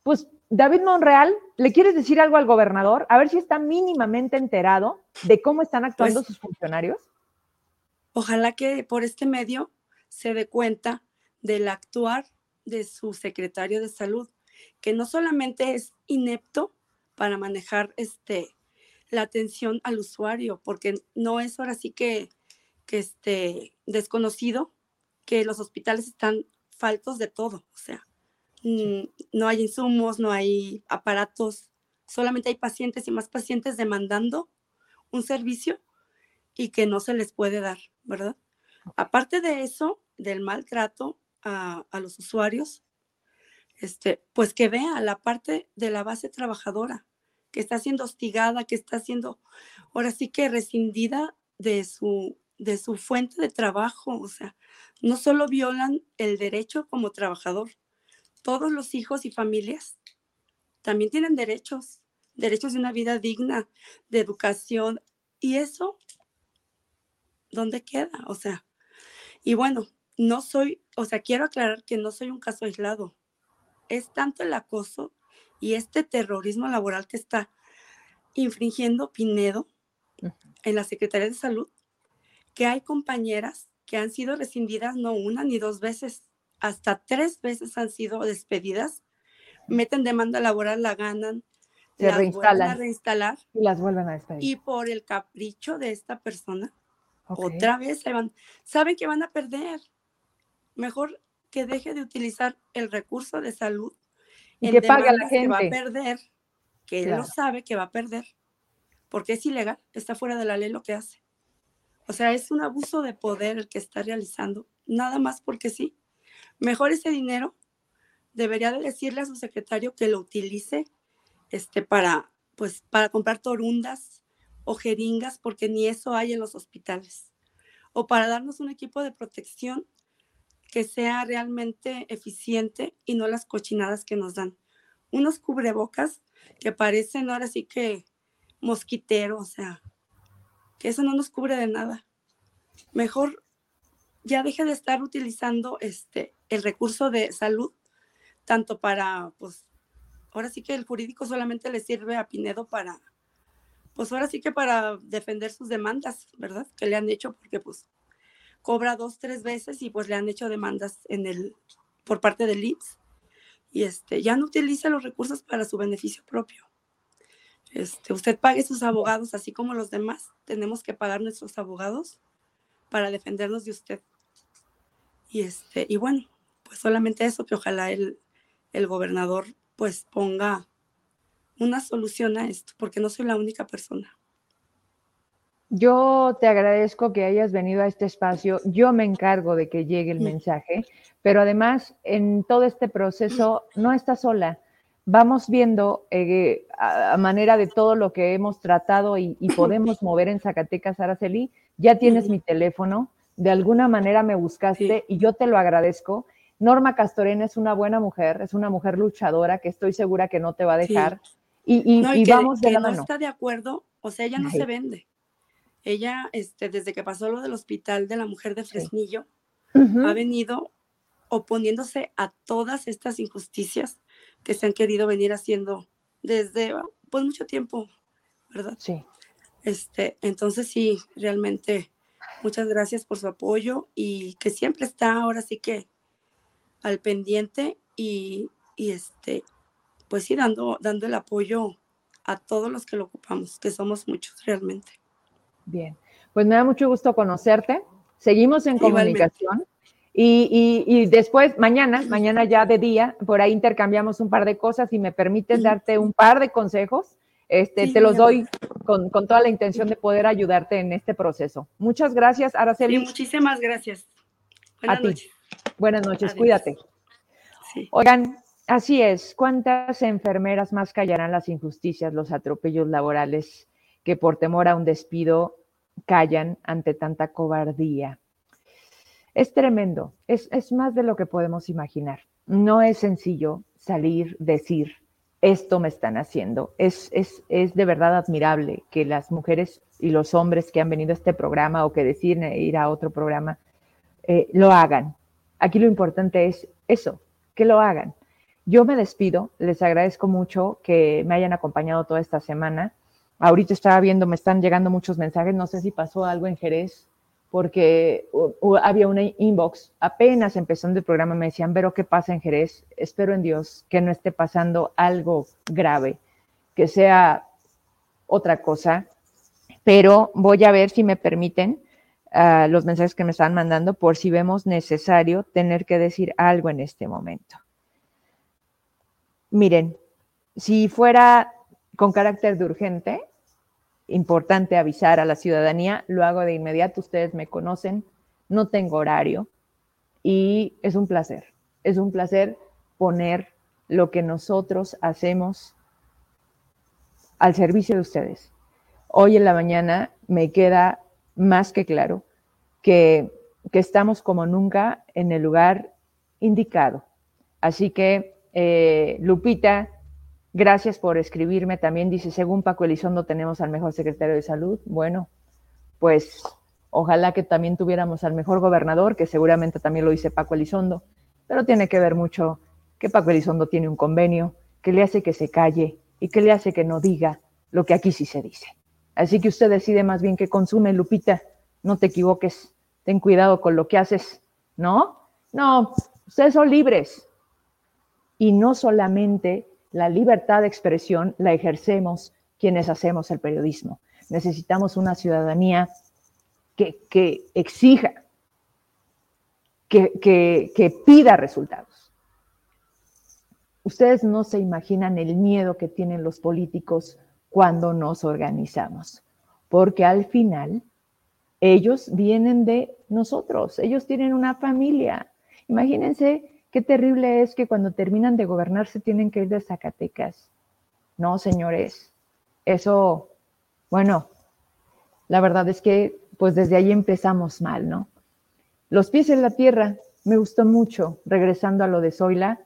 pues David Monreal, ¿le quieres decir algo al gobernador? A ver si está mínimamente enterado de cómo están actuando pues sus funcionarios. Ojalá que por este medio se dé cuenta del actuar de su secretario de salud, que no solamente es inepto para manejar este, la atención al usuario, porque no es ahora sí que, que este, desconocido que los hospitales están faltos de todo, o sea, no hay insumos, no hay aparatos, solamente hay pacientes y más pacientes demandando un servicio y que no se les puede dar, ¿verdad? Aparte de eso, del maltrato a, los usuarios, este, pues que vea la parte de la base trabajadora, que está siendo hostigada, que está siendo ahora sí que rescindida de su, de su fuente de trabajo. O sea, no solo violan el derecho como trabajador, todos los hijos y familias también tienen derechos, derechos de una vida digna, de educación. Y eso, ¿dónde queda? O sea, y bueno, no soy, o sea, quiero aclarar que no soy un caso aislado. Es tanto el acoso y este terrorismo laboral que está infringiendo Pinedo en la Secretaría de Salud, que hay compañeras que han sido rescindidas no una ni dos veces, hasta tres veces han sido despedidas, meten demanda laboral, la ganan, se reinstalan. a reinstalar y las vuelven a despedir. Y por el capricho de esta persona, otra vez se van, saben que van a perder. Mejor que deje de utilizar el recurso de salud y que pague a la gente. Que va a perder, que él lo sabe que va a perder, porque es ilegal, está fuera de la ley lo que hace. O sea, es un abuso de poder el que está realizando, nada más porque sí. Mejor ese dinero debería de decirle a su secretario que lo utilice este, para, pues, para comprar torundas o jeringas, porque ni eso hay en los hospitales. O para darnos un equipo de protección que sea realmente eficiente y no las cochinadas que nos dan. Unos cubrebocas que parecen ahora sí que mosquitero, o sea, que eso no nos cubre de nada. Mejor ya deje de estar utilizando este el recurso de salud tanto para pues ahora sí que el jurídico solamente le sirve a Pinedo para pues ahora sí que para defender sus demandas, ¿verdad? Que le han hecho porque pues cobra dos, tres veces y pues le han hecho demandas en el, por parte del IPS y este, ya no utiliza los recursos para su beneficio propio. Este, usted pague sus abogados, así como los demás, tenemos que pagar nuestros abogados para defendernos de usted. Y, este, y bueno, pues solamente eso, que ojalá el, el gobernador pues ponga una solución a esto, porque no soy la única persona. Yo te agradezco que hayas venido a este espacio. Yo me encargo de que llegue el mensaje, pero además en todo este proceso no estás sola. Vamos viendo eh, a, manera de todo lo que hemos tratado y, podemos mover en Zacatecas, Araceli. Ya tienes mi teléfono. De alguna manera me buscaste y yo te lo agradezco. Norma Castorena es una buena mujer, es una mujer luchadora que estoy segura que no te va a dejar. Y, vamos de la no está de acuerdo, o sea, ella no se vende ella, este, desde que pasó lo del hospital de la mujer de Fresnillo, ha venido oponiéndose a todas estas injusticias que se han querido venir haciendo desde pues mucho tiempo, ¿verdad? Sí. Este, entonces sí, realmente muchas gracias por su apoyo y que siempre está ahora sí que al pendiente y, y este, pues sí, dando, dando el apoyo a todos los que lo ocupamos, que somos muchos realmente. Bien, pues me da mucho gusto conocerte. Seguimos en comunicación. Y, después, mañana, mañana ya de día, por ahí intercambiamos un par de cosas y me permites darte un par de consejos. Este, te los doy con, toda la intención de poder ayudarte en este proceso. Muchas gracias, Araceli. muchísimas gracias. Buenas noches. Buenas noches, cuídate. Oigan, así es. ¿Cuántas enfermeras más callarán las injusticias, los atropellos laborales? Que por temor a un despido callan ante tanta cobardía. Es tremendo, es, más de lo que podemos imaginar. No es sencillo salir, decir, esto me están haciendo. Es, es, de verdad admirable que las mujeres y los hombres que han venido a este programa o que deciden ir a otro programa eh, lo hagan. Aquí lo importante es eso, que lo hagan. Yo me despido, les agradezco mucho que me hayan acompañado toda esta semana. Ahorita estaba viendo, me están llegando muchos mensajes, no sé si pasó algo en Jerez, porque había una inbox, apenas empezando el programa me decían, pero ¿qué pasa en Jerez? Espero en Dios que no esté pasando algo grave, que sea otra cosa, pero voy a ver si me permiten ah, los mensajes que me están mandando por si vemos necesario tener que decir algo en este momento. Miren, si fuera con carácter de urgente, importante avisar a la ciudadanía, lo hago de inmediato, ustedes me conocen, no tengo horario y es un placer, es un placer poner lo que nosotros hacemos al servicio de ustedes. Hoy en la mañana me queda más que claro que, que estamos como nunca en el lugar indicado. Así que, eh, Lupita, Gracias por escribirme. También dice, según Paco Elizondo tenemos al mejor secretario de salud. Bueno, pues ojalá que también tuviéramos al mejor gobernador, que seguramente también lo dice Paco Elizondo, pero tiene que ver mucho que Paco Elizondo tiene un convenio que le hace que se calle y que le hace que no diga lo que aquí sí se dice. Así que usted decide más bien que consume, Lupita, no te equivoques, ten cuidado con lo que haces, ¿no? No, ustedes son libres. Y no solamente la libertad de expresión la ejercemos quienes hacemos el periodismo. Necesitamos una ciudadanía que, exija, que, que pida resultados. Ustedes no se imaginan el miedo que tienen los políticos cuando nos organizamos, porque al final ellos vienen de nosotros, ellos tienen una familia. Imagínense Qué terrible es que cuando terminan de gobernar se tienen que ir de Zacatecas. No, señores, eso, bueno, la verdad es que pues desde ahí empezamos mal, ¿no? Los pies en la tierra, me gustó mucho, regresando a lo de Zoila,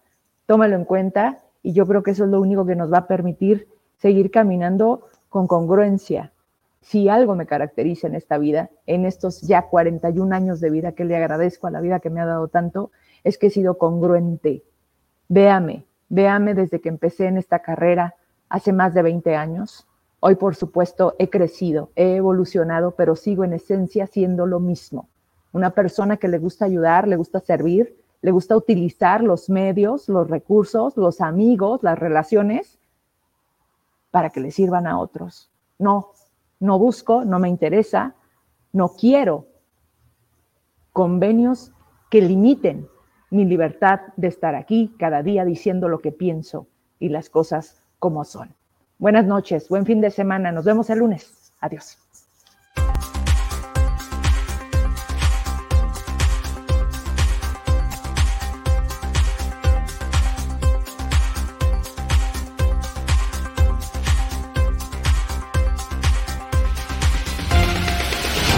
tómalo en cuenta y yo creo que eso es lo único que nos va a permitir seguir caminando con congruencia. Si algo me caracteriza en esta vida, en estos ya 41 años de vida que le agradezco a la vida que me ha dado tanto, es que he sido congruente. Véame, véame desde que empecé en esta carrera hace más de 20 años. Hoy, por supuesto, he crecido, he evolucionado, pero sigo en esencia siendo lo mismo. Una persona que le gusta ayudar, le gusta servir, le gusta utilizar los medios, los recursos, los amigos, las relaciones para que le sirvan a otros. No, no busco, no me interesa, no quiero convenios que limiten mi libertad de estar aquí cada día diciendo lo que pienso y las cosas como son. Buenas noches, buen fin de semana, nos vemos el lunes. Adiós.